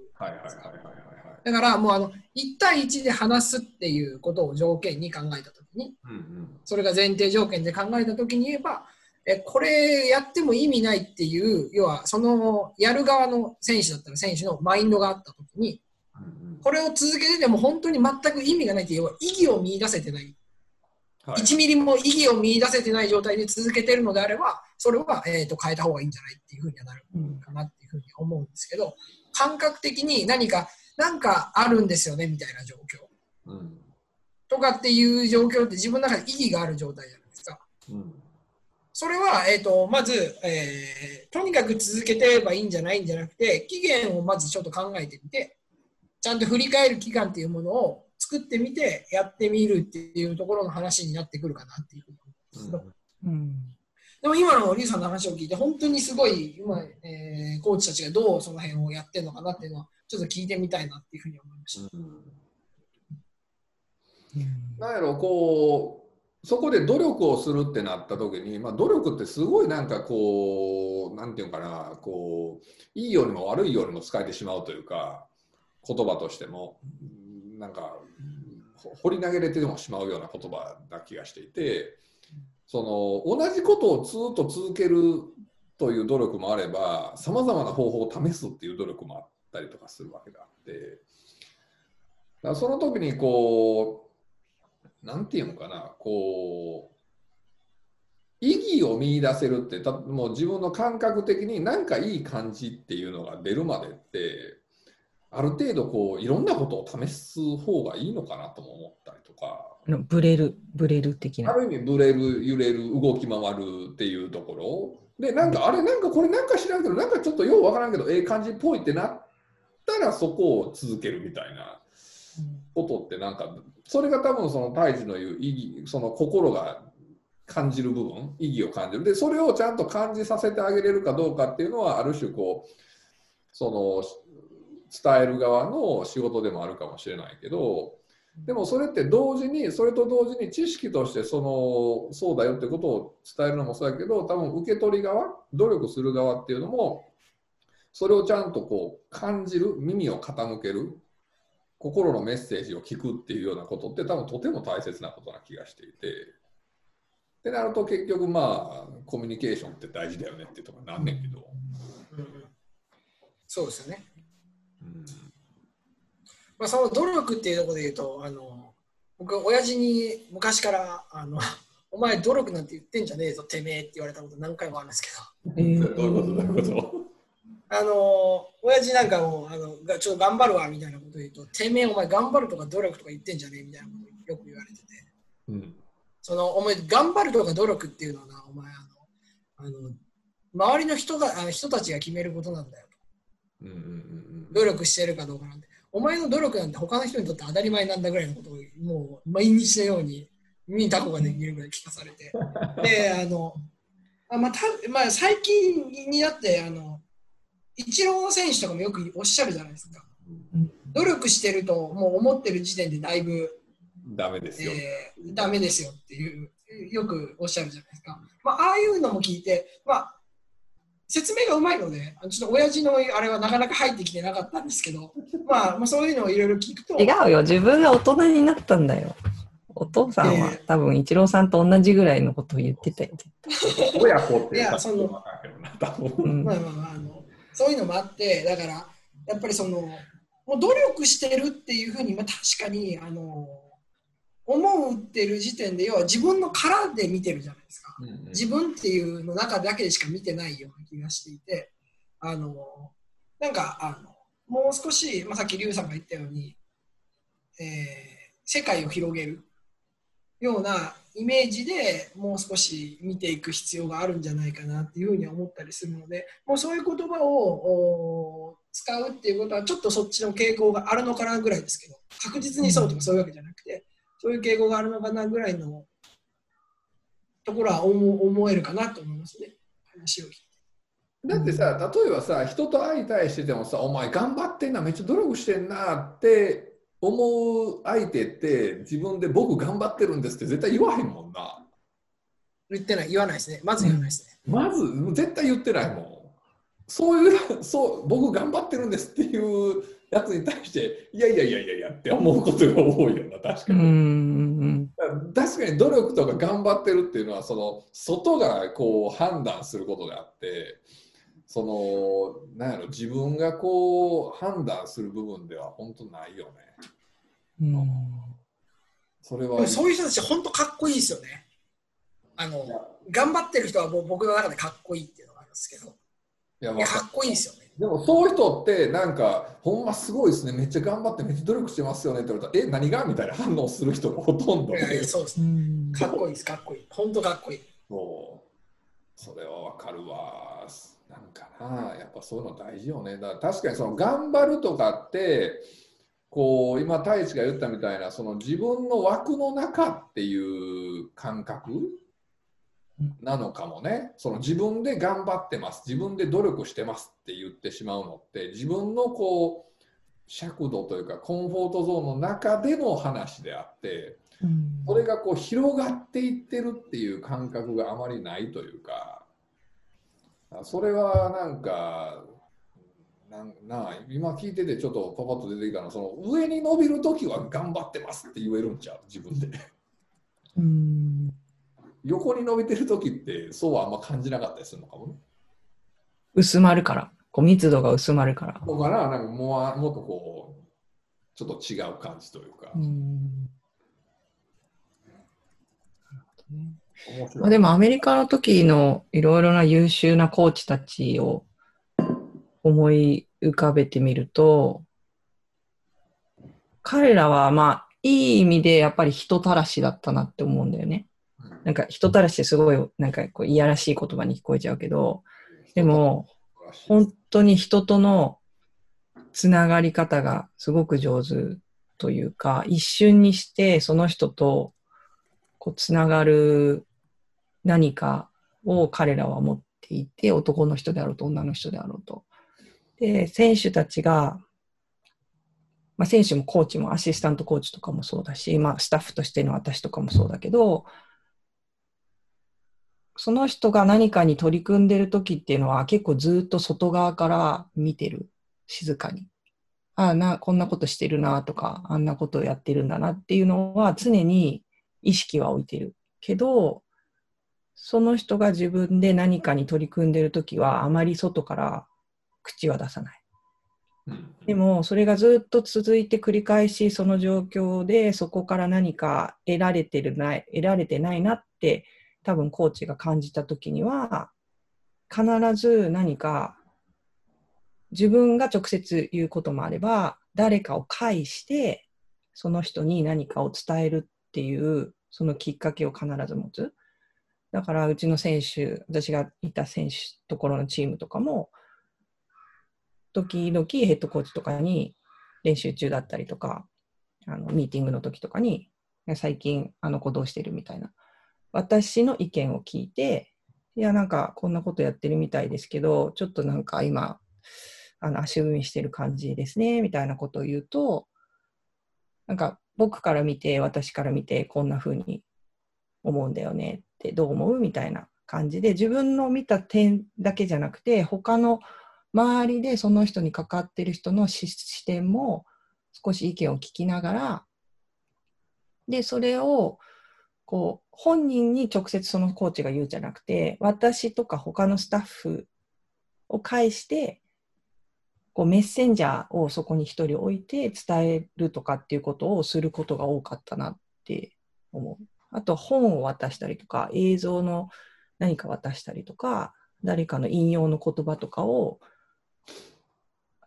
だからもうあの1対1で話すっていうことを条件に考えたときに、それが前提条件で考えたときに言えばえこれやっても意味ないっていう要はそのやる側の選手だったら選手のマインドがあったときにこれを続けてても本当に全く意味がないという意義を見出せてない、はい、1ミリも意義を見出せてない状態で続けてるのであればそれは、えーと、変えた方がいいんじゃないっていうふうにはなるかなっていうふうに思うんですけど感覚的に何か何かあるんですよねみたいな状況、うん、とかっていう状況って自分の中で意義がある状態じゃないですか。うん。それは、えー、とまず、えーとにかく続けてればいいんじゃないんじゃなくて期限をまずちょっと考えてみてちゃんと振り返る期間っていうものを作ってみてやってみるっていうところの話になってくるかなっていうふうに思います。うんでも今のリュウさんの話を聞いて本当にすごい今、えーコーチたちがどうその辺をやってるのかなっていうのはちょっと聞いてみたいなっていうふうに思いました。なんやろこうそこで努力をするってなった時に、まあ、努力ってすごいなんかこうなんていうのかなこういいようにも悪いようにも使えてしまうというか言葉としてもなんか掘り投げれてもしまうような言葉な気がしていてその同じことをずっと続けるという努力もあればさまざまな方法を試すっていう努力もあったりとかするわけであってだその時にこうなんていうのかな、こう、意義を見出せるって、たもう自分の感覚的に何かいい感じっていうのが出るまでって、ある程度こう、いろんなことを試す方がいいのかなとも思ったりとか、のブレる、ブレる的な。ある意味ブレる、揺れる、動き回るっていうところ。で、なんかあれ、なんかこれなんか知らんけど、なんかちょっとようわからんけど、ええ感じっぽいってなったらそこを続けるみたいな。ことってなんかそれが多分その大治の言う意義その心が感じる部分意義を感じるでそれをちゃんと感じさせてあげれるかどうかっていうのはある種こうその伝える側の仕事でもあるかもしれないけどでもそれって同時にそれと同時に知識としてそのそうだよってことを伝えるのもそうだけど多分受け取り側努力する側っていうのもそれをちゃんとこう感じる耳を傾ける心のメッセージを聞くっていうようなことって多分とても大切なことな気がしていて。ってなると結局まあコミュニケーションって大事だよねっていうところなんねんけど。そうですよね。うん。まあ、その努力っていうところで言うと、あの僕、親父に昔からあの、お前、努力なんて言ってんじゃねえぞ、てめえって言われたこと何回もあるんですけど、えー どういうことどういうこと？あの親父なんかもあのがちょっと頑張るわみたいなこと言うと、てめえ、お前、頑張るとか努力とか言ってんじゃねえみたいなことよく言われてて、うん。そのお前、頑張るとか努力っていうのはな、お前、あのあの周りの人があの人たちが決めることなんだよ。努力してるかどうかなんて。お前の努力なんて他の人にとって当たり前なんだぐらいのことをもう毎日のように耳にタコができるぐらい聞かされて。で、あの、あまあたまあ、最近になって、あの、イチロー選手とかもよくおっしゃるじゃないですか。努力してるともう思ってる時点でだいぶ、ダメですよ。えー、ダメですよっていう、よくおっしゃるじゃないですか。まあ、ああいうのも聞いて、まあ、説明がうまいので、ちょっと親父のあれはなかなか入ってきてなかったんですけど、まあ、まあ、そういうのをいろいろ聞くと、違うよ、自分が大人になったんだよ。お父さんは。えー。多分、イチローさんと同じぐらいのことを言ってたよ。親子っていやそのまあまあまああの、そういうのもあって、だから、やっぱりその、もう努力してるっていうふうに、まあ、確かにあの思ってる時点で、要は自分の殻で見てるじゃないですか。うんうん自分っていうの中だけでしか見てないような気がしていて、あのなんかあのもう少し、まあ、さっきリュウさんが言ったように、えー世界を広げるようなイメージでもう少し見ていく必要があるんじゃないかなっていうふうに思ったりするのでもうそういう言葉をお使うっていうことはちょっとそっちの傾向があるのかなぐらいですけど確実にそうとかそういうわけじゃなくてそういう傾向があるのかなぐらいのところは思思えるかなと思いますね話を聞いて。だってさ、例えばさ、人と相対しててもさ、お前頑張ってんな、めっちゃ努力してんなって思う相手って、自分で僕頑張ってるんですって絶対言わへんもんな。言ってない言わないですねまず言わないですね。まず、絶対言ってないもん。そういう、そう、僕頑張ってるんですっていうやつに対して、いやいやいやいやいやって思うことが多いよな、確かうんうに。ん確かに努力とか頑張ってるっていうのはその外がこう判断することであってそのなんやろ自分がこう判断する部分では本当ないよね。うんうんそれはそういう人たち本当かっこいいですよね。あの頑張ってる人はもう僕の中でかっこいいっていうのがあるんですけどいやいやかっこいいですよね。でもそういう人ってなんかほんますごいですね。めっちゃ頑張ってめっちゃ努力してますよねって言われたらえ何がみたいな反応する人がほとんど。いやいやでそうです。かっこいいです、かっこいい。本当かっこいい。そう。それはわかるわなんかな。やっぱそういうの大事よね。だから確かにその頑張るとかってこう今太一が言ったみたいなその自分の枠の中っていう感覚なのかもね。その自分で頑張ってます。自分で努力してますって言ってしまうのって自分のこう尺度というかコンフォートゾーンの中での話であってうん。それがこう広がっていってるっていう感覚があまりないというかそれはなんかなんなあ今聞いててちょっとパパッと出てきたのはその上に伸びる時は頑張ってますって言えるんちゃう？自分で。うん横に伸びてる時ってそうはあんま感じなかったりするのかもね。薄まるから、こう密度が薄まるから。だからなんかもうもっとこうちょっと違う感じというか、うん。まあ、でもアメリカの時のいろいろな優秀なコーチたちを思い浮かべてみると、彼らはまあいい意味でやっぱり人たらしだったなって思うんだよね。なんか人たらしってすごいなんかこういやらしい言葉に聞こえちゃうけど、でも本当に人とのつながり方がすごく上手というか、一瞬にしてその人とこうつながる何かを彼らは持っていて、男の人であろうと女の人であろうと。で、選手たちが、まあ、選手もコーチもアシスタントコーチとかもそうだし、まあ、スタッフとしての私とかもそうだけど、その人が何かに取り組んでる時っていうのは結構ずっと外側から見てる。静かに。ああ、な、こんなことしてるなとか、あんなことをやってるんだなっていうのは常に意識は置いてる。けど、その人が自分で何かに取り組んでる時はあまり外から口は出さない。でも、それがずっと続いて繰り返し、その状況で、そこから何か得られてるない、得られてないなって、多分コーチが感じたときには、必ず何か、自分が直接言うこともあれば、誰かを介して、その人に何かを伝えるっていう、そのきっかけを必ず持つ。だから、うちの選手、私がいた選手ところのチームとかも、時々ヘッドコーチとかに練習中だったりとか、あのミーティングの時とかに、最近あの子どうしてるみたいな。私の意見を聞いて、いや、なんかこんなことやってるみたいですけど、ちょっとなんか今、あの足踏みしてる感じですね、みたいなことを言うと、なんか僕から見て、私から見て、こんな風に思うんだよねって、どう思う？みたいな感じで、自分の見た点だけじゃなくて、他の周りでその人に関わってる人の視点も少し意見を聞きながら、で、それを、こう、本人に直接そのコーチが言うじゃなくて、私とか他のスタッフを介して、こうメッセンジャーをそこに一人置いて伝えるとかっていうことをすることが多かったなって思う。あと本を渡したりとか、映像の何か渡したりとか、誰かの引用の言葉とかを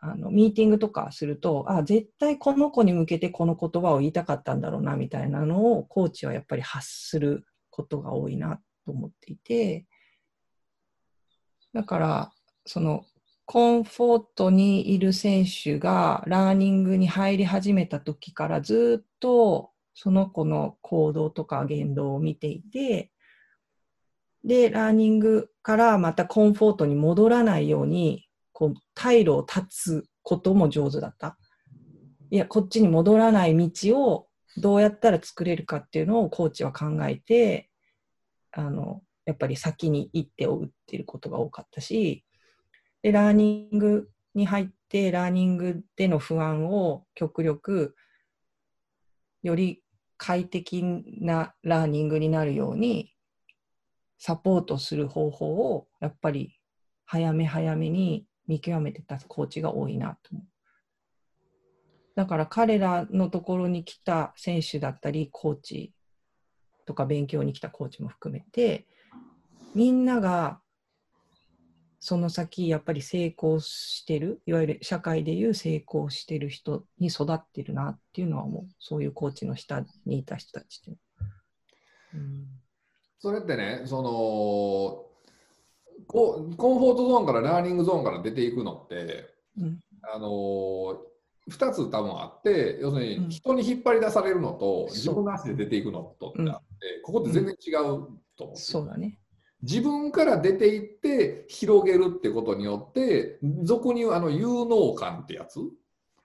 あのミーティングとかすると、あ、絶対この子に向けてこの言葉を言いたかったんだろうな、みたいなのをコーチはやっぱり発することが多いなと思っていて、だから、その、コンフォートにいる選手がラーニングに入り始めた時からずっとその子の行動とか言動を見ていて、で、ラーニングからまたコンフォートに戻らないように、こう、退路を断つことも上手だった。いや、こっちに戻らない道をどうやったら作れるかっていうのをコーチは考えて、あの、やっぱり先に一手を打っていることが多かったし、で、ラーニングに入って、ラーニングでの不安を極力、より快適なラーニングになるように、サポートする方法を、やっぱり早め早めに見極めてたコーチが多いなと思う。だから彼らのところに来た選手だったり、コーチとか勉強に来たコーチも含めて、みんながその先やっぱり成功してるいわゆる社会でいう成功してる人に育ってるなっていうのはもう。そういうコーチの下にいた人たちって、うん、それってねそのコンフォートゾーンからラーニングゾーンから出ていくのって、うん、あの2つ多分あって要するに人に引っ張り出されるのと、う。ん、自分の足で出ていくのとってあって、ここって全然違うと思う、そうだね。自分から出ていって広げるってことによって俗に言うあの有能感ってやつ、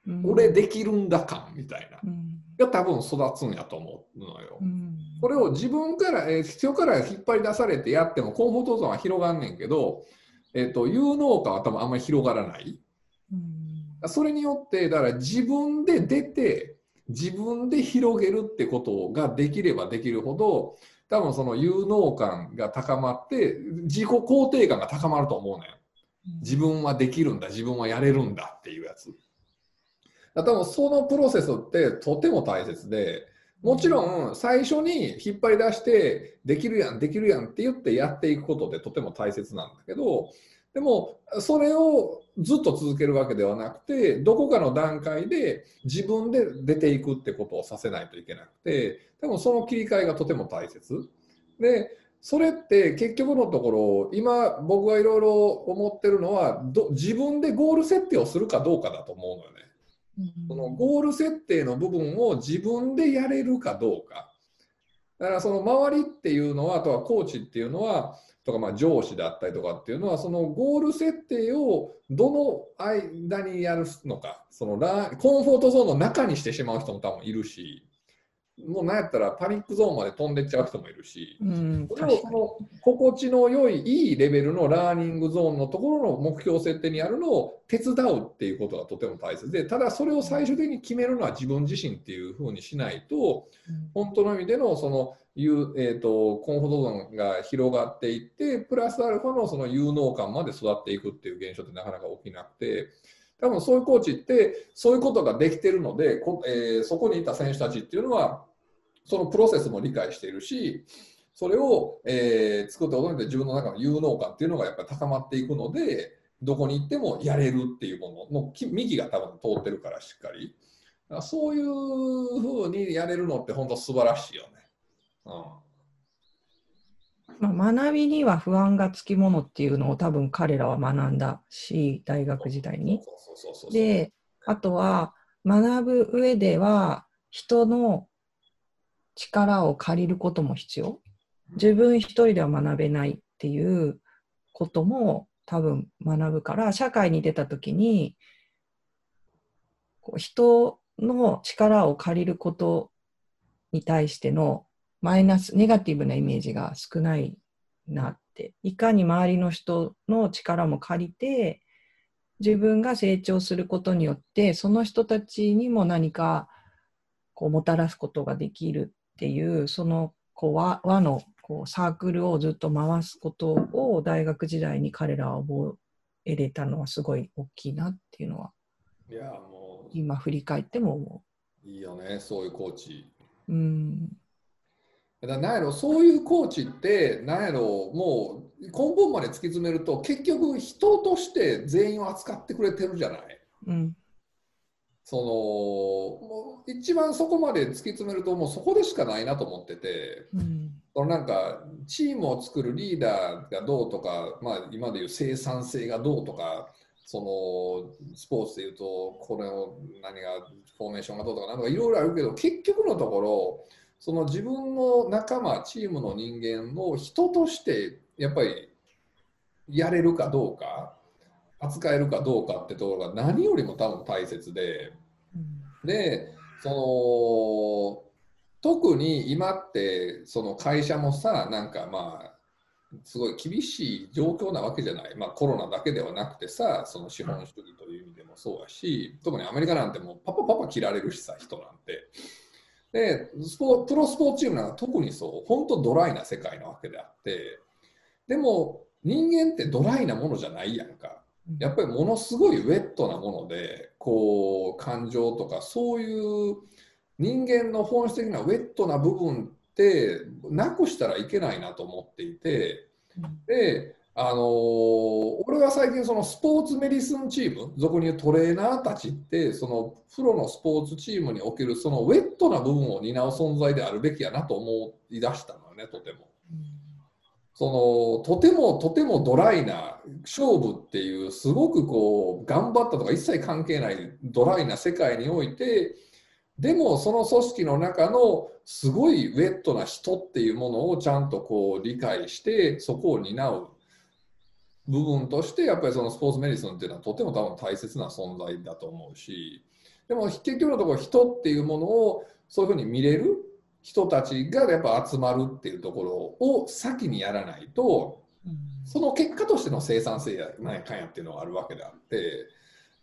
うん、俺できるんだ感みたいな、うん、が多分育つんやと思うのよ。うん、これを自分から、えー、必要から引っ張り出されてやってもコンフォートゾーンは広がんねんけど、えーと、有能感は多分あんまり広がらない。それによってだから自分で出て自分で広げるってことができればできるほど多分その有能感が高まって自己肯定感が高まると思うねん。自分はできるんだ自分はやれるんだっていうやつ。多分そのプロセスってとても大切でもちろん最初に引っ張り出してできるやんできるやんって言ってやっていくことでとても大切なんだけどでもそれをずっと続けるわけではなくてどこかの段階で自分で出ていくってことをさせないといけなくてでもその切り替えがとても大切でそれって結局のところ今僕がいろいろ思ってるのはど自分でゴール設定をするかどうかだと思うのよね。そのゴール設定の部分を自分でやれるかどうか。だからその周りっていうのはあとはコーチっていうのはとかまあ上司だったりとかっていうのはそのゴール設定をどの間にやるのかそのラコンフォートゾーンの中にしてしまう人も多分いるしもうなんやったらパニックゾーンまで飛んでっちゃう人もいるし、うん、それをその心地の良いいいレベルのラーニングゾーンのところの目標設定にあるのを手伝うっていうことがとても大切でただそれを最終的に決めるのは自分自身っていうふうにしないと、うん、本当の意味でのそのいう、えーと、コンフォートゾーンが広がっていってプラスアルファのその有能感まで育っていくっていう現象ってなかなか起きなくて。多分そういうコーチってそういうことができてるのでこ、えー、そこにいた選手たちっていうのはそのプロセスも理解しているしそれを、えー、作って驚いて自分の中の有能感っていうのがやっぱり高まっていくのでどこに行ってもやれるっていうものの幹が多分通ってるからしっかりそういうふうにやれるのって本当素晴らしいよね。うんまあ、学びには不安がつきものっていうのを多分彼らは学んだし大学時代に。であとは学ぶ上では人の力を借りることも必要。自分一人では学べないっていうことも多分学ぶから社会に出た時にこう人の力を借りることに対してのマイナス、ネガティブなイメージが少ないなって、いかに周りの人の力も借りて、自分が成長することによって、その人たちにも何かこうもたらすことができるっていう、そのこう和和のこうサークルをずっと回すことを大学時代に彼らは覚えれたのはすごい大きいなっていうのは、いやもう今振り返っても思う。いいよね、そういうコーチ。うんだなんやろそういうコーチってなんやろもう根本まで突き詰めると結局人として全員を扱ってくれてるじゃない。うん、そのもう一番そこまで突き詰めるともうそこでしかないなと思ってて、うん、そのなんかチームを作るリーダーがどうとか、まあ、今でいう生産性がどうとかそのスポーツでいうとこれを何がフォーメーションがどうとかなんかいろいろあるけど結局のところその自分の仲間チームの人間を人としてやっぱりやれるかどうか扱えるかどうかってところが何よりも多分大切で、うん、でその特に今ってその会社もさなんかまあすごい厳しい状況なわけじゃない、まあ、コロナだけではなくてさその資本主義という意味でもそうだし特にアメリカなんてもうパパパパ切られるしさ人なんて。でスポプロスポーツチームなんか特にそう本当ドライな世界なわけであってでも人間ってドライなものじゃないやんか。やっぱりものすごいウェットなものでこう感情とかそういう人間の本質的なウェットな部分ってなくしたらいけないなと思っていてであのー、俺は最近そのスポーツメディスンチーム俗に言うトレーナーたちってそのプロのスポーツチームにおけるそのウェットな部分を担う存在であるべきやなと思い出したのよねとても。そのとてもとてもドライな勝負っていうすごくこう頑張ったとか一切関係ないドライな世界においてでもその組織の中のすごいウェットな人っていうものをちゃんとこう理解してそこを担う部分としてやっぱりそのスポーツメディスンっていうのはとても多分大切な存在だと思うしでも結局のところ人っていうものをそういうふうに見れる人たちがやっぱ集まるっていうところを先にやらないとその結果としての生産性や何やかんやっていうのがあるわけであって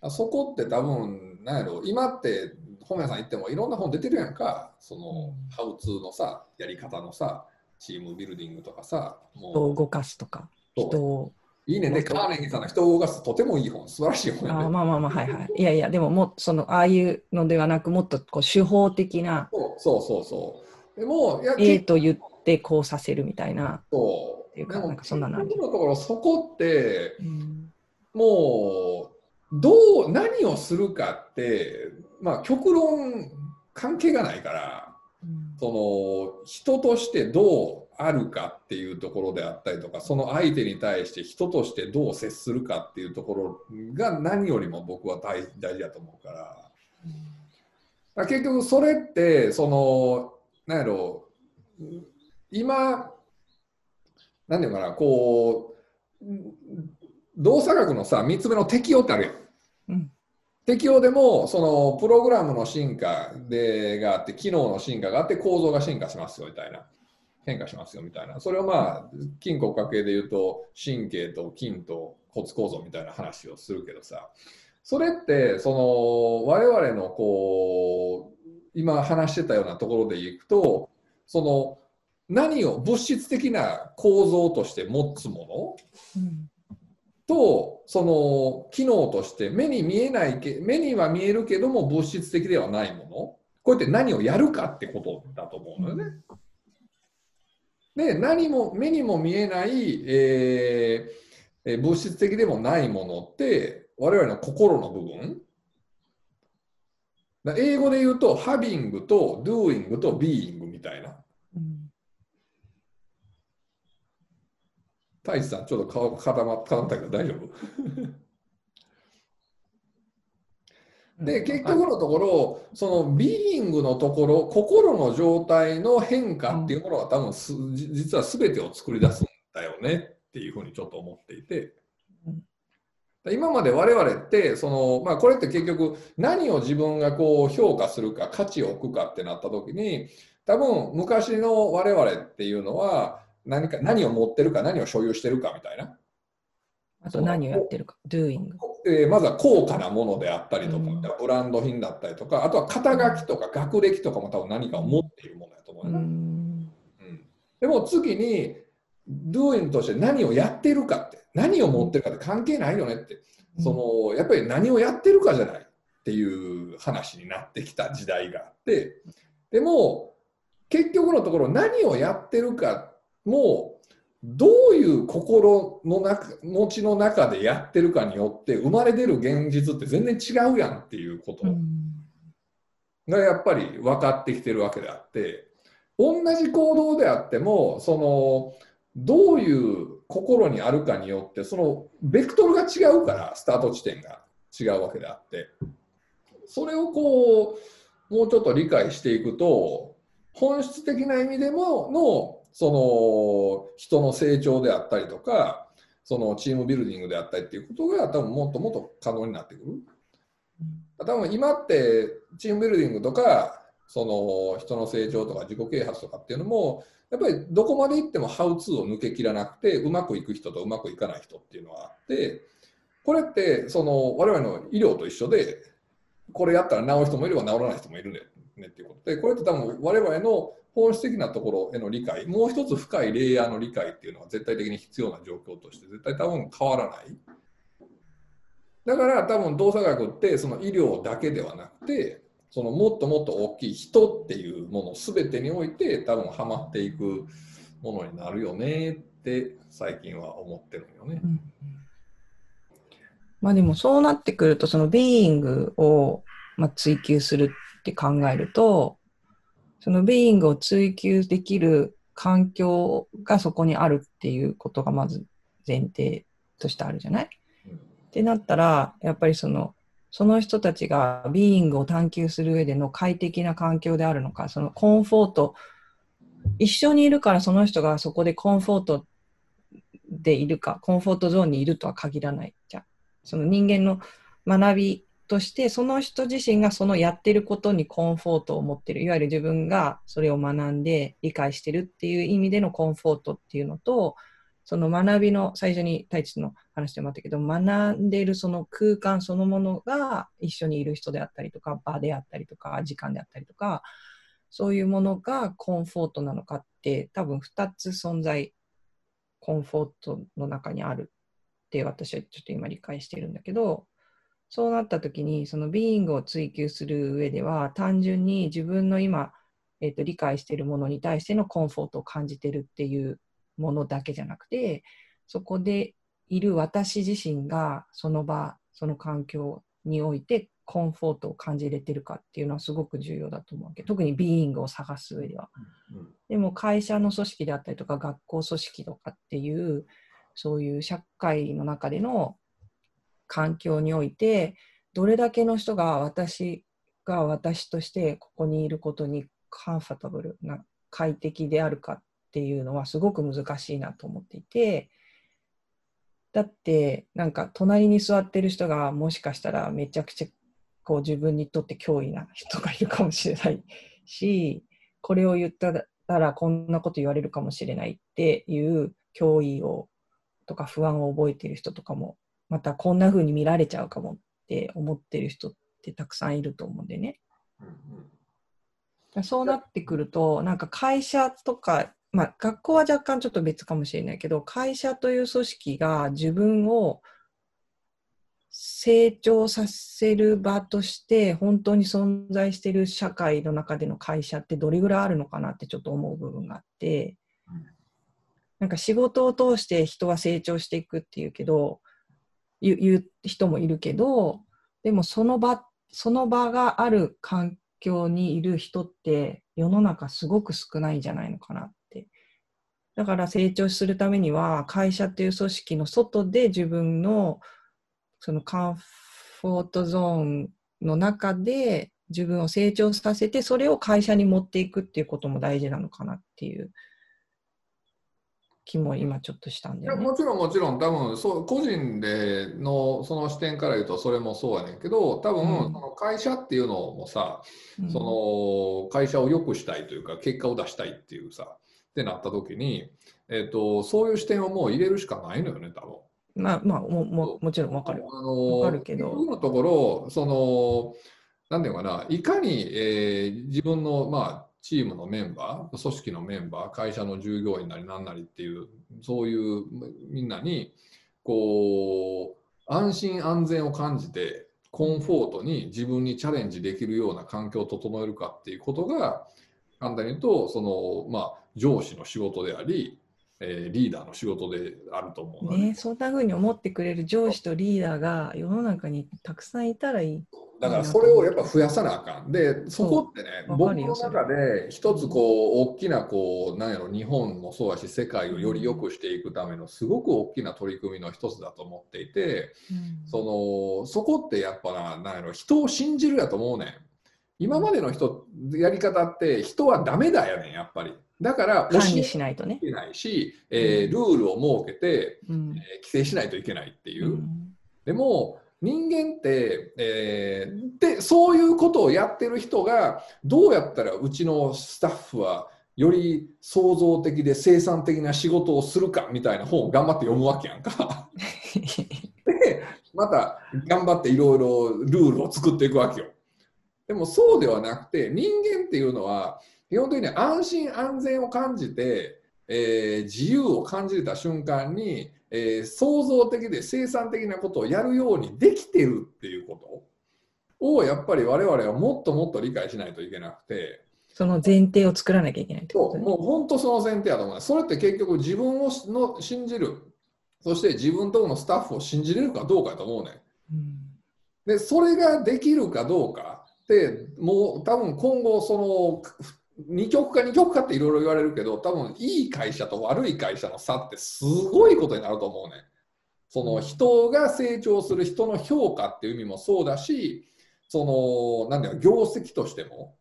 そこって多分何やろ今って本屋さん行ってもいろんな本出てるやんか。そのハウツーのさやり方のさチームビルディングとかさもう人を動かすとか人をいいねで、カーネギーさんの人を動かすとてもいい本、素晴らしい本、ね、あまあまあまあ、はいはい。いやいや、でももその、ああいうのではなく、もっとこう手法的な。そうそうそうでも、や A と言ってこうさせるみたいな。そう。っていうか、なんかそんなのある。のところ、そこって、うん、もう、どう、何をするかって、まあ、極論関係がないから、うん、その、人としてどう、あるかっていうところであったりとかその相手に対して人としてどう接するかっていうところが何よりも僕は大大事だと思うから,、うん、結局それってその何やろう今何て言うかなこう動作学のさ3つ目の適用ってあるやん。うん適用でもそのプログラムの進化でがあって機能の進化があって構造が進化しますよみたいな。変化しますよみたいな。それをまあ筋骨格系で言うと神経と筋と骨構造みたいな話をするけどさ。それってその我々のこう今話してたようなところでいくとその何を物質的な構造として持つもの、うん。とその機能として目に見えないけ目には見えるけども物質的ではないもの？こうやって何をやるかってことだと思うのよね。で何も目にも見えない、えー、物質的でもないものって我々の心の部分。英語で言うとハビングとドゥーイングとビーイングみたいな。太一さんちょっと顔固ま固まったけど大丈夫？で結局のところそのビーイングのところ心の状態の変化っていうものは多分す実は全てを作り出すんだよねっていうふうにちょっと思っていて。今まで我々ってその、まあ、これって結局何を自分がこう評価するか価値を置くかってなった時に多分昔の我々っていうのは何か何を持ってるか何を所有してるかみたいな。あと何をやってるか、doing。えー、まずは高価なものであったりとか、うん、ブランド品だったりとか、あとは肩書きとか学歴とかも多分何かを持っているものだと思うよ、ね、うん、でも次に、doing として何をやっているかって、何を持ってるかって関係ないよねって、そのやっぱり何をやってるかじゃないっていう話になってきた時代があって、でも結局のところ何をやってるかもどういう心の中持ちの中でやってるかによって生まれ出る現実って全然違うやんっていうこと。がやっぱり分かってきてるわけであって同じ行動であってもそのどういう心にあるかによってそのベクトルが違うからスタート地点が違うわけであって。それをこうもうちょっと理解していくと本質的な意味でものその人の成長であったりとかそのチームビルディングであったりっていうことが多分もっともっと可能になってくる。多分今ってチームビルディングとかその人の成長とか自己啓発とかっていうのもやっぱりどこまでいってもハウツーを抜けきらなくてうまくいく人とうまくいかない人っていうのがあってこれってその我々の医療と一緒でこれやったら治る人もいれば治らない人もいるねっていうことでこれって多分我々の本質的なところへの理解もう一つ深いレイヤーの理解っていうのは絶対的に必要な状況として絶対多分変わらないだから多分動作学ってその医療だけではなくてそのもっともっと大きい人っていうもの全てにおいて多分はまっていくものになるよねって最近は思ってるよね。うんまあでもそうなってくると、そのビーイングを、まあ、追求するって考えると、そのビーイングを追求できる環境がそこにあるっていうことがまず前提としてあるじゃない、ってなったら、やっぱりその、その人たちがビーイングを探求する上での快適な環境であるのか、そのコンフォート、一緒にいるからその人がそこでコンフォートでいるか、コンフォートゾーンにいるとは限らないじゃん。その人間の学びとしてその人自身がそのやってることにコンフォートを持ってる。いわゆる自分がそれを学んで理解してるっていう意味でのコンフォートっていうのとその学びの最初に太一の話でもあったけど学んでるその空間そのものが一緒にいる人であったりとか場であったりとか時間であったりとかそういうものがコンフォートなのかって多分2つ存在コンフォートの中にあるって私はちょっと今理解してるんだけど、そうなった時に、そのビーイングを追求する上では、単純に自分の今、えーと、理解しているものに対してのコンフォートを感じてるっていうものだけじゃなくて、そこでいる私自身がその場、その環境においてコンフォートを感じれてるかっていうのはすごく重要だと思うけど、特にビーイングを探す上では。でも会社の組織であったりとか学校組織とかっていうそういう社会の中での環境においてどれだけの人が私が私としてここにいることにカンファタブルな快適であるかっていうのはすごく難しいなと思っていてだってなんか隣に座ってる人がもしかしたらめちゃくちゃこう自分にとって脅威な人がいるかもしれないしこれを言ったらこんなこと言われるかもしれないっていう脅威をとか不安を覚えている人とかも、またこんな風に見られちゃうかもって思ってる人ってたくさんいると思うんでね。そうなってくると、なんか会社とか、まあ、学校は若干ちょっと別かもしれないけど、会社という組織が自分を成長させる場として本当に存在している社会の中での会社ってどれぐらいあるのかなってちょっと思う部分があって、なんか仕事を通して人は成長していくっていうけど、言う人もいるけど、でもその場、その場がある環境にいる人って世の中すごく少ないんじゃないのかなって。だから成長するためには会社っていう組織の外で自分のそのカンフォートゾーンの中で自分を成長させてそれを会社に持っていくっていうことも大事なのかなっていう気も今ちょっとしたんで、ね、もちろんもちろん多分そう個人でのその視点から言うとそれもそうやねんけど多分、その会社っていうのもさ、うん、その会社を良くしたいというか結果を出したいっていうさってなった時に、えーと、そういう視点をもう入れるしかないのよね多分。まあまあもももちろんわかる。あのかるけど。のところそのなんていうかないかに、えー、自分のまあチームのメンバー組織のメンバー会社の従業員なり何なりっていうそういうみんなにこう安心安全を感じてコンフォートに自分にチャレンジできるような環境を整えるかっていうことが簡単に言うとその、まあ、上司の仕事であり、えー、リーダーの仕事であると思う、ね、ね、そんなふうに思ってくれる上司とリーダーが世の中にたくさんいたらいい。だからそれをやっぱ増やさなあかん。で、そこってね、僕の中で一つこう大きなこう、なんやろ、日本もそうやし、世界をより良くしていくためのすごく大きな取り組みの一つだと思っていて、うん、そのそこってやっぱな、なんやろ、人を信じるやと思うねん。今までの人、やり方って人はダメだよね、やっぱり。だから管理しないとね。いけないし、えー、ルールを設けて、うん、えー、規制しないといけないっていう。うん、でも人間って、えー、でそういうことをやってる人がどうやったらうちのスタッフはより創造的で生産的な仕事をするかみたいな本を頑張って読むわけやんか。でまた頑張っていろいろルールを作っていくわけよ。でもそうではなくて人間っていうのは基本的に安心安全を感じて、えー、自由を感じた瞬間にえー、創造的で生産的なことをやるようにできてるっていうことをやっぱり我々はもっともっと理解しないといけなくてその前提を作らなきゃいけないってこと、そうもう本当その前提やと思う。それって結局自分をの信じる。そして自分とのスタッフを信じれるかどうかやと思うね、うん、でそれができるかどうかってもう多分今後その二極化二極化っていろいろ言われるけど多分いい会社と悪い会社の差ってすごいことになると思うねその人が成長する人の評価っていう意味もそうだしそのなんだよ業績としても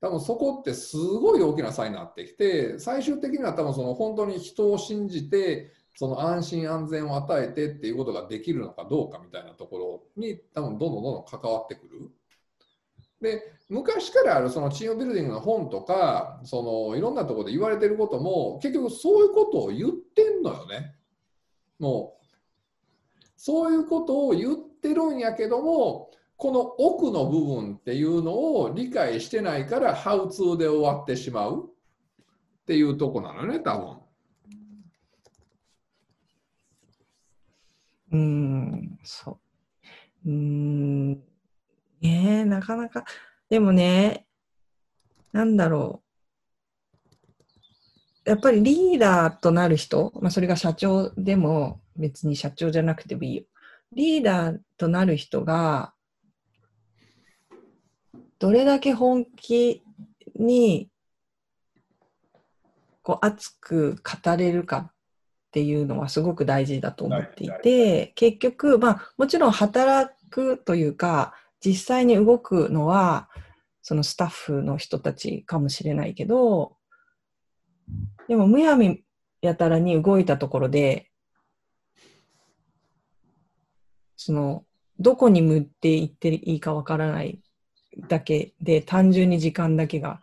多分そこってすごい大きな差になってきて最終的には多分その本当に人を信じてその安心安全を与えてっていうことができるのかどうかみたいなところに多分どんどんどんどん関わってくる。で昔からあるそのチームビルディングの本とかそのいろんなところで言われてることも結局そういうことを言ってんのよね。もうそういうことを言ってるんやけどもこの奥の部分っていうのを理解してないからハウツーで終わってしまうっていうとこなのね多分。うん、そう。うん、ねえ、なかなか、でもね、なんだろう。やっぱりリーダーとなる人、まあ、それが社長でも別に社長じゃなくてもいいよ。リーダーとなる人が、どれだけ本気にこう熱く語れるかっていうのはすごく大事だと思っていて、結局、まあ、もちろん働くというか、実際に動くのは、そのスタッフの人たちかもしれないけど、でも、むやみやたらに動いたところで、その、どこに向っていっていいかわからないだけで、単純に時間だけが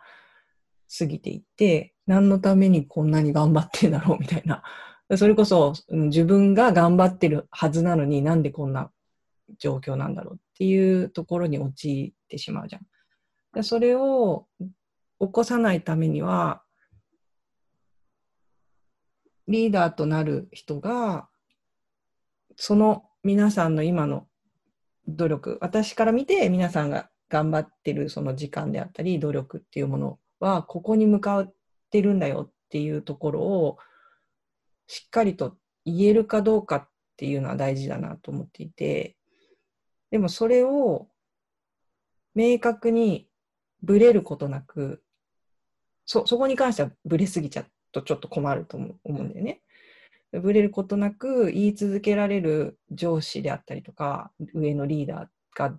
過ぎていって、何のためにこんなに頑張ってんだろうみたいな。それこそ自分が頑張ってるはずなのになんでこんな状況なんだろうっていうところに陥ってしまうじゃん。でそれを起こさないためにはリーダーとなる人がその皆さんの今の努力私から見て皆さんが頑張ってるその時間であったり努力っていうものはここに向かってるんだよっていうところをしっかりと言えるかどうかっていうのは大事だなと思っていて、でもそれを明確にぶれることなく、そ、そこに関してはぶれすぎちゃうとちょっと困ると思うんだよね。ぶれることなく言い続けられる上司であったりとか、上のリーダーが、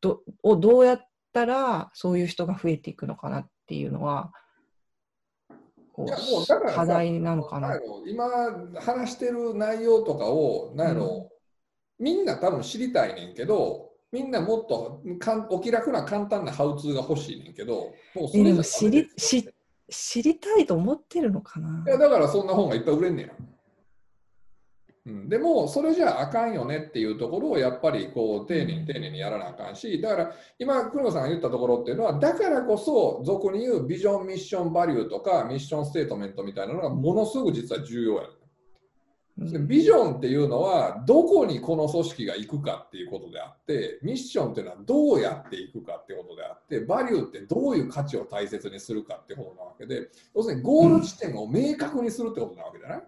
ど、をどうやったらそういう人が増えていくのかなっていうのは、いやもうだから課題なのかな今話してる内容とかをなんやろ、うん、みんな多分知りたいねんけどみんなもっとかんお気楽な簡単なハウツーが欲しいねんけどもうそれ知り知知りたいと思ってるのかな？いやだからそんな本がいっぱい売れんねや。うん、でもそれじゃあかんよねっていうところをやっぱりこう丁寧に丁寧にやらなあかんしだから今黒野さんが言ったところっていうのはだからこそ俗に言うビジョンミッションバリューとかミッションステートメントみたいなのがものすごく実は重要や、ね、ビジョンっていうのはどこにこの組織が行くかっていうことであってミッションっていうのはどうやっていくかっていうことであってバリューってどういう価値を大切にするかっていうことなわけで要するにゴール地点を明確にするってことなわけじゃない、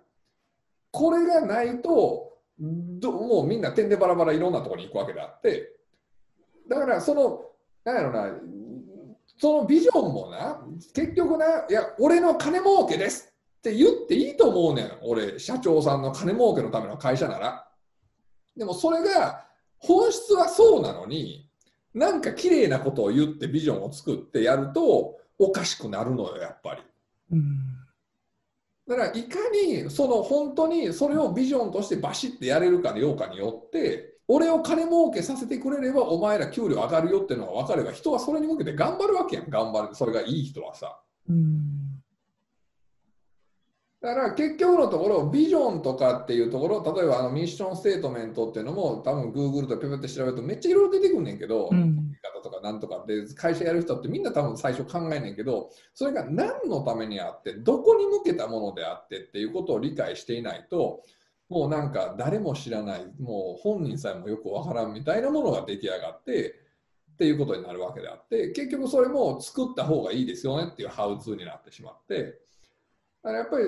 これがないとどもうみんな点でバラバラいろんなとこに行くわけであってだからそのなんやろなそのビジョンもな結局ないや俺の金儲けです。って言っていいと思うねん俺社長さんの金儲けのための会社ならでもそれが本質はそうなのになんか綺麗なことを言ってビジョンを作ってやるとおかしくなるのよやっぱり。うんだからいかにその本当にそれをビジョンとしてバシッてやれるかようかによって俺を金儲けさせてくれればお前ら給料上がるよっていうのが分かれば人はそれに向けて頑張るわけやん頑張るそれがいい人はさ。うんだから結局のところビジョンとかっていうところ例えばあのミッションステートメントっていうのも多分 Google とペペって調べるとめっちゃいろいろ出てくんねんけど、うん、方とかなんとかで会社やる人ってみんな多分最初考えねんけどそれが何のためにあってどこに向けたものであってっていうことを理解していないともうなんか誰も知らないもう本人さえもよくわからんみたいなものが出来上がってっていうことになるわけであって結局それも作った方がいいですよねっていうハウツーになってしまって。だからやっぱり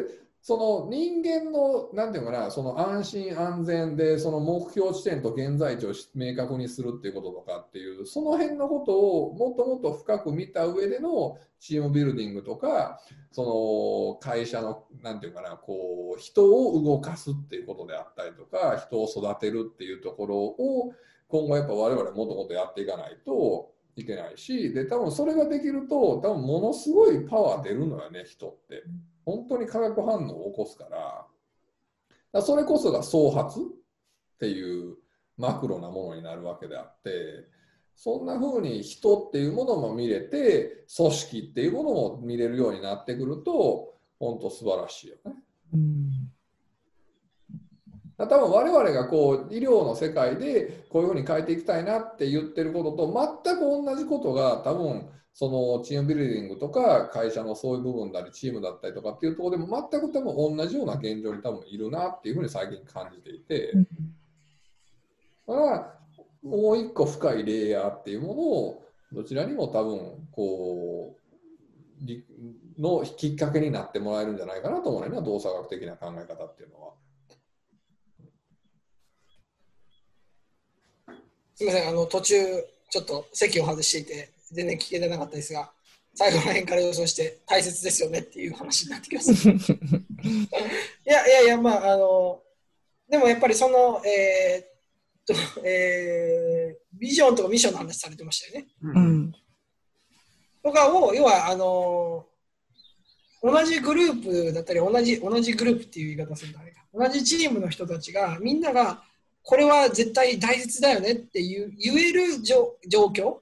その人間の何て言うかなその安心安全でその目標地点と現在地を明確にするっていうこととかっていうその辺のことをもっともっと深く見た上でのチームビルディングとかその会社の何て言うかなこう人を動かすっていうことであったりとか人を育てるっていうところを今後やっぱ我々もっともっとやっていかないといけないしで多分それができると多分ものすごいパワー出るのよね人って。本当に化学反応を起こすからだそれこそが創発っていうマクロなものになるわけであってそんな風に人っていうものも見れて組織っていうものも見れるようになってくると本当素晴らしいよね。うん多分我々がこう医療の世界でこういうふうに変えていきたいなって言ってることと全く同じことが多分そのチームビルディングとか会社のそういう部分だりチームだったりとかっていうところでも全く多分同じような現状に多分いるなっていうふうに最近感じていて、だからもう一個深いレイヤーっていうものをどちらにも多分こうのきっかけになってもらえるんじゃないかなと思うね動作学的な考え方っていうのは。すみませんあの途中ちょっと席を外していて全然聞けてなかったですが、最後の辺から予想して大切ですよねっていう話になってきます。いやいやいや、まあ、あの、でもやっぱりその、えー、っと、えー、ビジョンとかミッションの話されてましたよね。うん。とかを、要は、あの、同じグループだったり、同じ、同じグループっていう言い方するとあれか、同じチームの人たちが、みんなが、これは絶対大切だよねっていう言える状況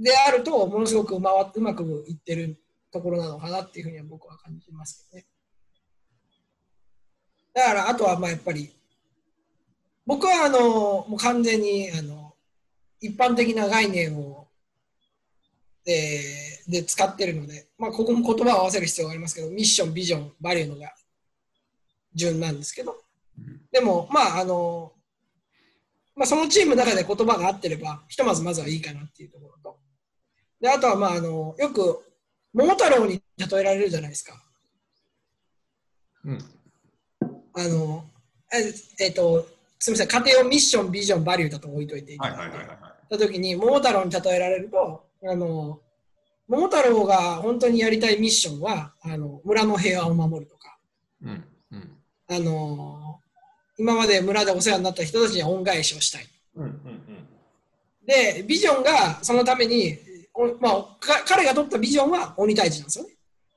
であると、ものすごくうまうまくいってるところなのかなっていうふうには僕は感じますけどね。だから、あとはまあやっぱり、僕はあのもう完全にあの一般的な概念を、えー、で使ってるので、まあ、ここも言葉を合わせる必要がありますけど、ミッション、ビジョン、バリューのが順なんですけど、でも、まああのまあ、そのチームの中で言葉が合ってれば、ひとまずまずはいいかなっていうところと、で、あとは、まあ、あの、よく、桃太郎に例えられるじゃないですか。うん。あの、ええっ、と、すみません、家庭をミッション、ビジョン、バリューだと置いといていただい。て、た時に、桃太郎に例えられると、あの、桃太郎が本当にやりたいミッションは、あの村の平和を守るとか、うんうん、あの今まで村でお世話になった人たちに恩返しをしたい。うんうんうん、で、ビジョンがそのためにまあ、彼が取ったビジョンは鬼退治なんですよね。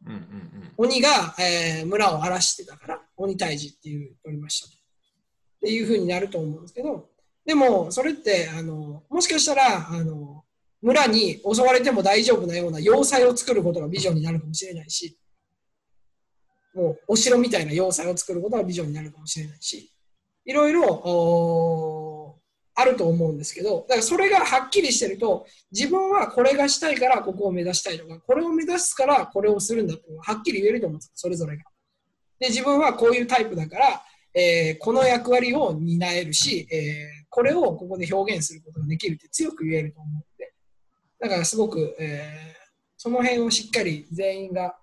うんうんうん、鬼が、えー、村を荒らしてたから鬼退治っていう取りましたっていうふうになると思うんですけどでもそれってあのもしかしたらあの村に襲われても大丈夫なような要塞を作ることがビジョンになるかもしれないしもうお城みたいな要塞を作ることがビジョンになるかもしれないしいろいろあると思うんですけど、だからそれがはっきりしてると、自分はこれがしたいからここを目指したいとか、これを目指すからこれをするんだってはっきり言えると思うんですそれぞれが。で、自分はこういうタイプだから、えー、この役割を担えるし、えー、これをここで表現することができるって強く言えると思うので、だからすごく、えー、その辺をしっかり全員が、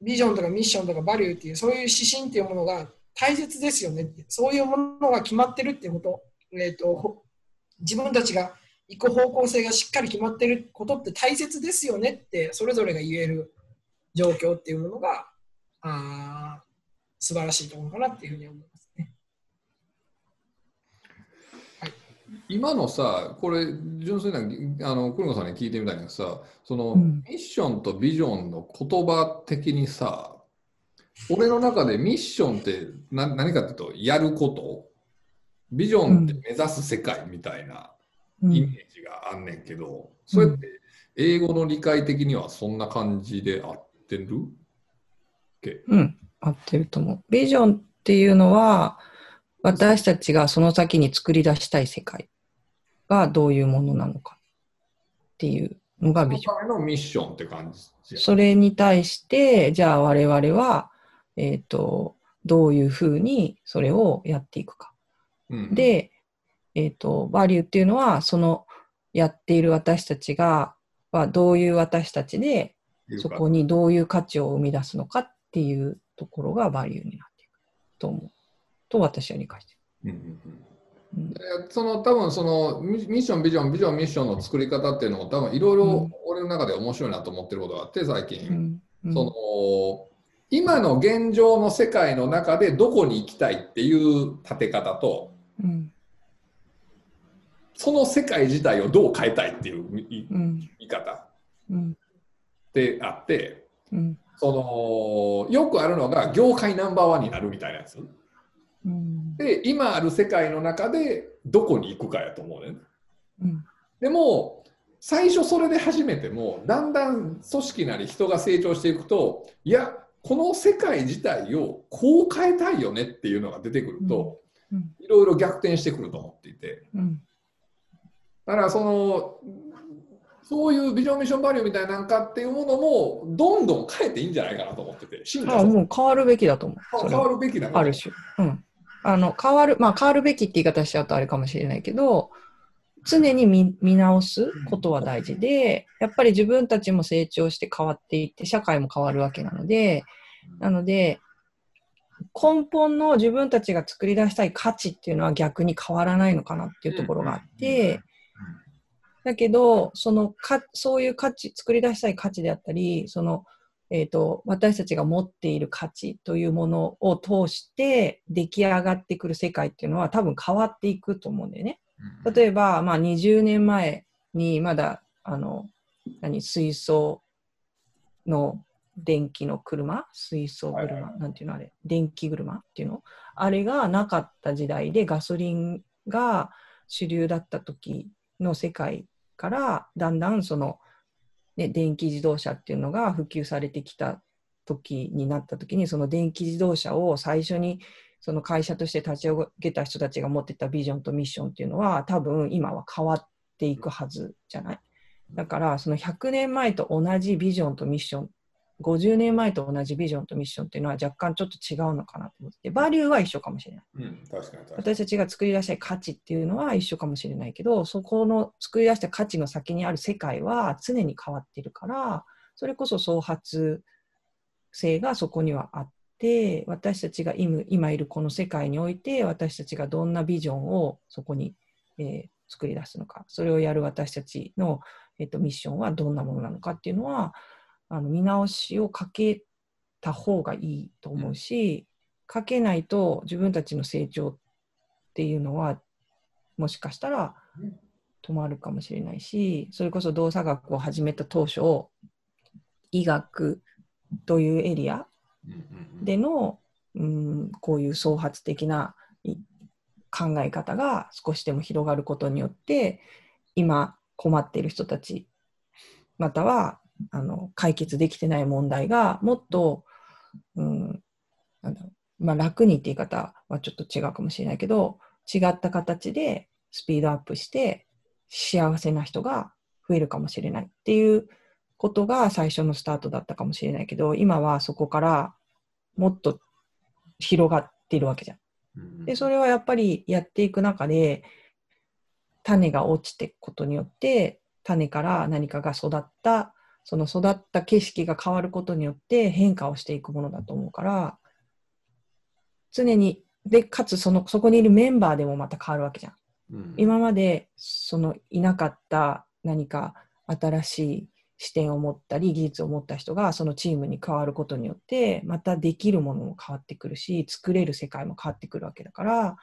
ビジョンとかミッションとかバリューっていう、そういう指針っていうものが大切ですよね。ってそういうものが決まってるっていうこと,、えーと、自分たちが行く方向性がしっかり決まってることって大切ですよねってそれぞれが言える状況っていうものがあ素晴らしいところかなっていうふうに思いますね。はい、今のさこれ純粋なあの黒野さんに聞いてみたいけどさその、うん、ミッションとビジョンの言葉的にさ俺の中でミッションって何何かっていうとやることビジョンって目指す世界みたいなイメージがあんねんけど、うん、それって英語の理解的にはそんな感じで合ってる？うん、合ってると思う。ビジョンっていうのは私たちがその先に作り出したい世界がどういうものなのかっていうのがビジョン。のミッションって感じ。それに対して、じゃあ我々はえっ、ー、と、どういうふうにそれをやっていくか。うん、で、えっ、と、バリューっていうのは、そのやっている私たちが、はどういう私たちで、そこにどういう価値を生み出すのかっていうところがバリューになっていくと思う。と私は理解してる。うんうんうん。その多分そのミッションビジョンビジョンミッションの作り方っていうのも多分いろいろ俺の中で面白いなと思ってることがあって最近、うん。うん、その今の現状の世界の中でどこに行きたいっていう立て方と、うん、その世界自体をどう変えたいっていう言い方であって、そのよくあるのが業界ナンバーワンになるみたいなやつ。うん、で今ある世界の中でどこに行くかやと思うね、うん、でも最初それで始めてもだんだん組織なり人が成長していくといやこの世界自体をこう変えたいよねっていうのが出てくると、いろいろ逆転してくると思っていて、うん、だからそのそういうビジョンミッションバリューみたいなんかっていうものもどんどん変えていいんじゃないかなと思ってて進化あもう変わるべきだと思う。変わるべきだある種、うん、あの、変わる、まあ変わるべきって言い方しちゃうとあれかもしれないけど、常に見見直すことは大事で、やっぱり自分たちも成長して変わっていって、社会も変わるわけなので、なので、根本の自分たちが作り出したい価値っていうのは逆に変わらないのかなっていうところがあって、だけど、そのか、そういう価値、作り出したい価値であったり、その、えーと、私たちが持っている価値というものを通して出来上がってくる世界っていうのは多分変わっていくと思うんだよね。例えば、まあ、20年前にまだあの何水素の電気の車？水素車、はいはい、なんていうのあれ？電気車っていうの？あれがなかった時代でガソリンが主流だった時の世界からだんだんそのね、電気自動車っていうのが普及されてきた時になった時にその電気自動車を最初にその会社として立ち上げた人たちが持ってたビジョンとミッションっていうのは多分今は変わっていくはずじゃない？だからその100年前と同じビジョンとミッション50年前と同じビジョンとミッションっていうのは若干ちょっと違うのかなと思って、バリューは一緒かもしれない。うん、確かに私たちが作り出したい価値っていうのは一緒かもしれないけど、そこの作り出した価値の先にある世界は常に変わってるから、それこそ創発性がそこにはあって、私たちが今いるこの世界において、私たちがどんなビジョンをそこに、えー、作り出すのか、それをやる私たちの、えーとミッションはどんなものなのかっていうのは、あの見直しをかけた方がいいと思うし、かけないと自分たちの成長っていうのはもしかしたら止まるかもしれないしそれこそ動作学を始めた当初医学というエリアでの、うん、こういう創発的な考え方が少しでも広がることによって今困っている人たちまたはあの解決できてない問題がもっと、うん、なんだろう、まあ、楽にって言い方はちょっと違うかもしれないけど違った形でスピードアップして幸せな人が増えるかもしれないっていうことが最初のスタートだったかもしれないけど今はそこからもっと広がっているわけじゃん。でそれはやっぱりやっていく中で種が落ちていくことによって種から何かが育ったその育った景色が変わることによって変化をしていくものだと思うから、常に、で、かつその、そこにいるメンバーでもまた変わるわけじゃん。うん、今まで、その、いなかった何か新しい視点を持ったり、技術を持った人がそのチームに加わることによって、またできるものも変わってくるし、作れる世界も変わってくるわけだから、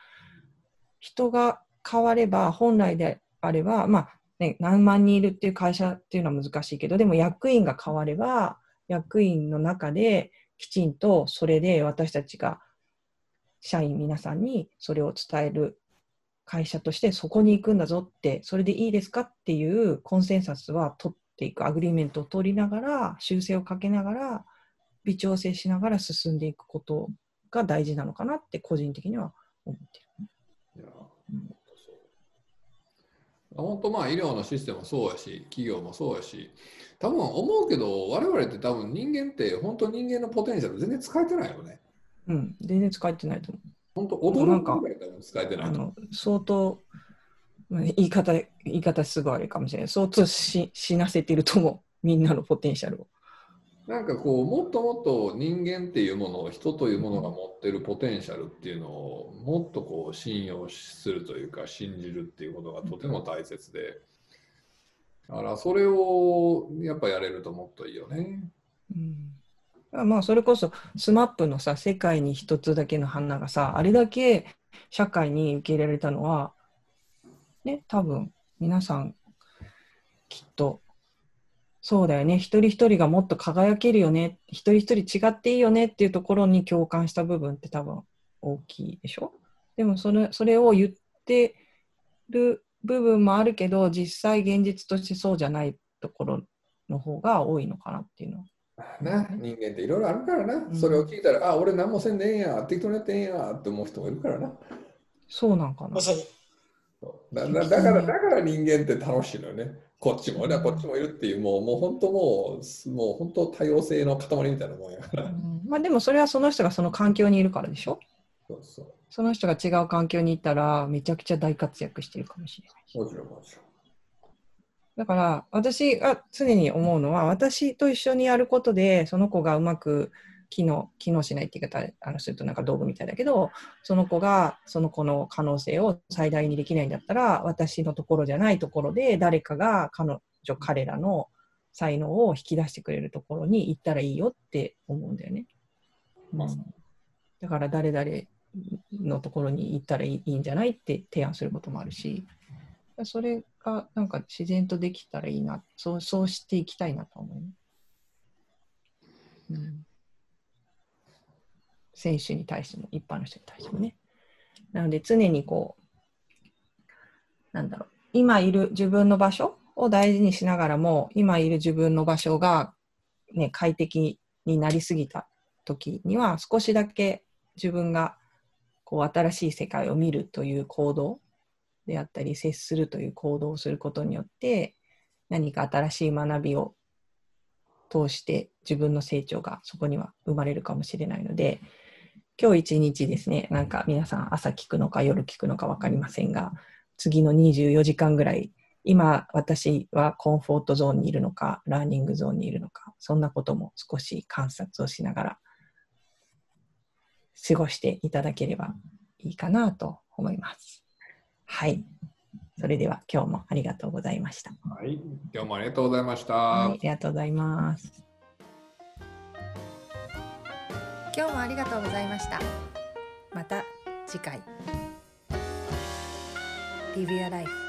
人が変われば、本来であれば、まあ、ね、何万人いるっていう会社っていうのは難しいけど、でも役員が変われば、役員の中できちんとそれで私たちが社員皆さんにそれを伝える会社としてそこに行くんだぞって、それでいいですかっていうコンセンサスは取っていく、アグリーメントを取りながら、修正をかけながら、微調整しながら進んでいくことが大事なのかなって個人的には思ってる。いや、うん本当まあ医療のシステムもそうやし企業もそうやし多分思うけど我々って多分人間って本当人間のポテンシャル全然使えてないよね。うん全然使えてないと思う。本当驚くぐらい多分使えてないあの相当言い方、言い方すごいあれかもしれない。相当し死なせてると思う。みんなのポテンシャルを。なんかこうもっともっと人間っていうもの人というものが持ってるポテンシャルっていうのをもっとこう信用するというか信じるっていうことがとても大切でだからそれをやっぱやれるともっといいよね。うん、まあそれこそ SMAP のさ「世界に一つだけの花」がさあれだけ社会に受け入れられたのはね多分皆さんきっとそうだよね。一人一人がもっと輝けるよね。一人一人違っていいよね。っていうところに共感した部分って多分大きいでしょ。でもそれそれを言ってる部分もあるけど実際現実としてそうじゃないところの方が多いのかなっていうのな人間っていろいろあるからな、うん、それを聞いたら、あ俺何もせんでええんや。適当にやってええんや。って思う人もいるからな。そうなんかなだだだからだから人間って楽しいのよねこっちもね、こっちもいるっていう、もうもう本当もう、もう本当多様性の塊みたいなもんやから。うん、まあでもそれはその人がその環境にいるからでしょ？そうそうその人が違う環境に行ったら、めちゃくちゃ大活躍してるかもしれない。もちろんもちろん。だから私が常に思うのは、私と一緒にやることで、その子がうまく機能機能しないって言い方あのするとなんか道具みたいだけどその子がその子の可能性を最大にできないんだったら私のところじゃないところで誰かが彼女彼らの才能を引き出してくれるところに行ったらいいよって思うんだよね。うん、だから誰々のところに行ったらいいんじゃないって提案することもあるしそれがなんか自然とできたらいいなそうそうしていきたいなと思う、うん選手に対しても、一般の人に対してもね。なので、常にこう、なんだろう、今いる自分の場所を大事にしながらも、今いる自分の場所が、ね、快適になりすぎた時には、少しだけ自分がこう新しい世界を見るという行動であったり、接するという行動をすることによって、何か新しい学びを通して自分の成長がそこには生まれるかもしれないので、今日一日ですね、なんか皆さん朝聞くのか夜聞くのか分かりませんが、次の24時間ぐらい、今私はコンフォートゾーンにいるのか、ラーニングゾーンにいるのか、そんなことも少し観察をしながら過ごしていただければいいかなと思います。はい。それでは今日もありがとうございました。はい。今日もありがとうございました。はい、ありがとうございます。今日もありがとうございました。また次回。Live Your Life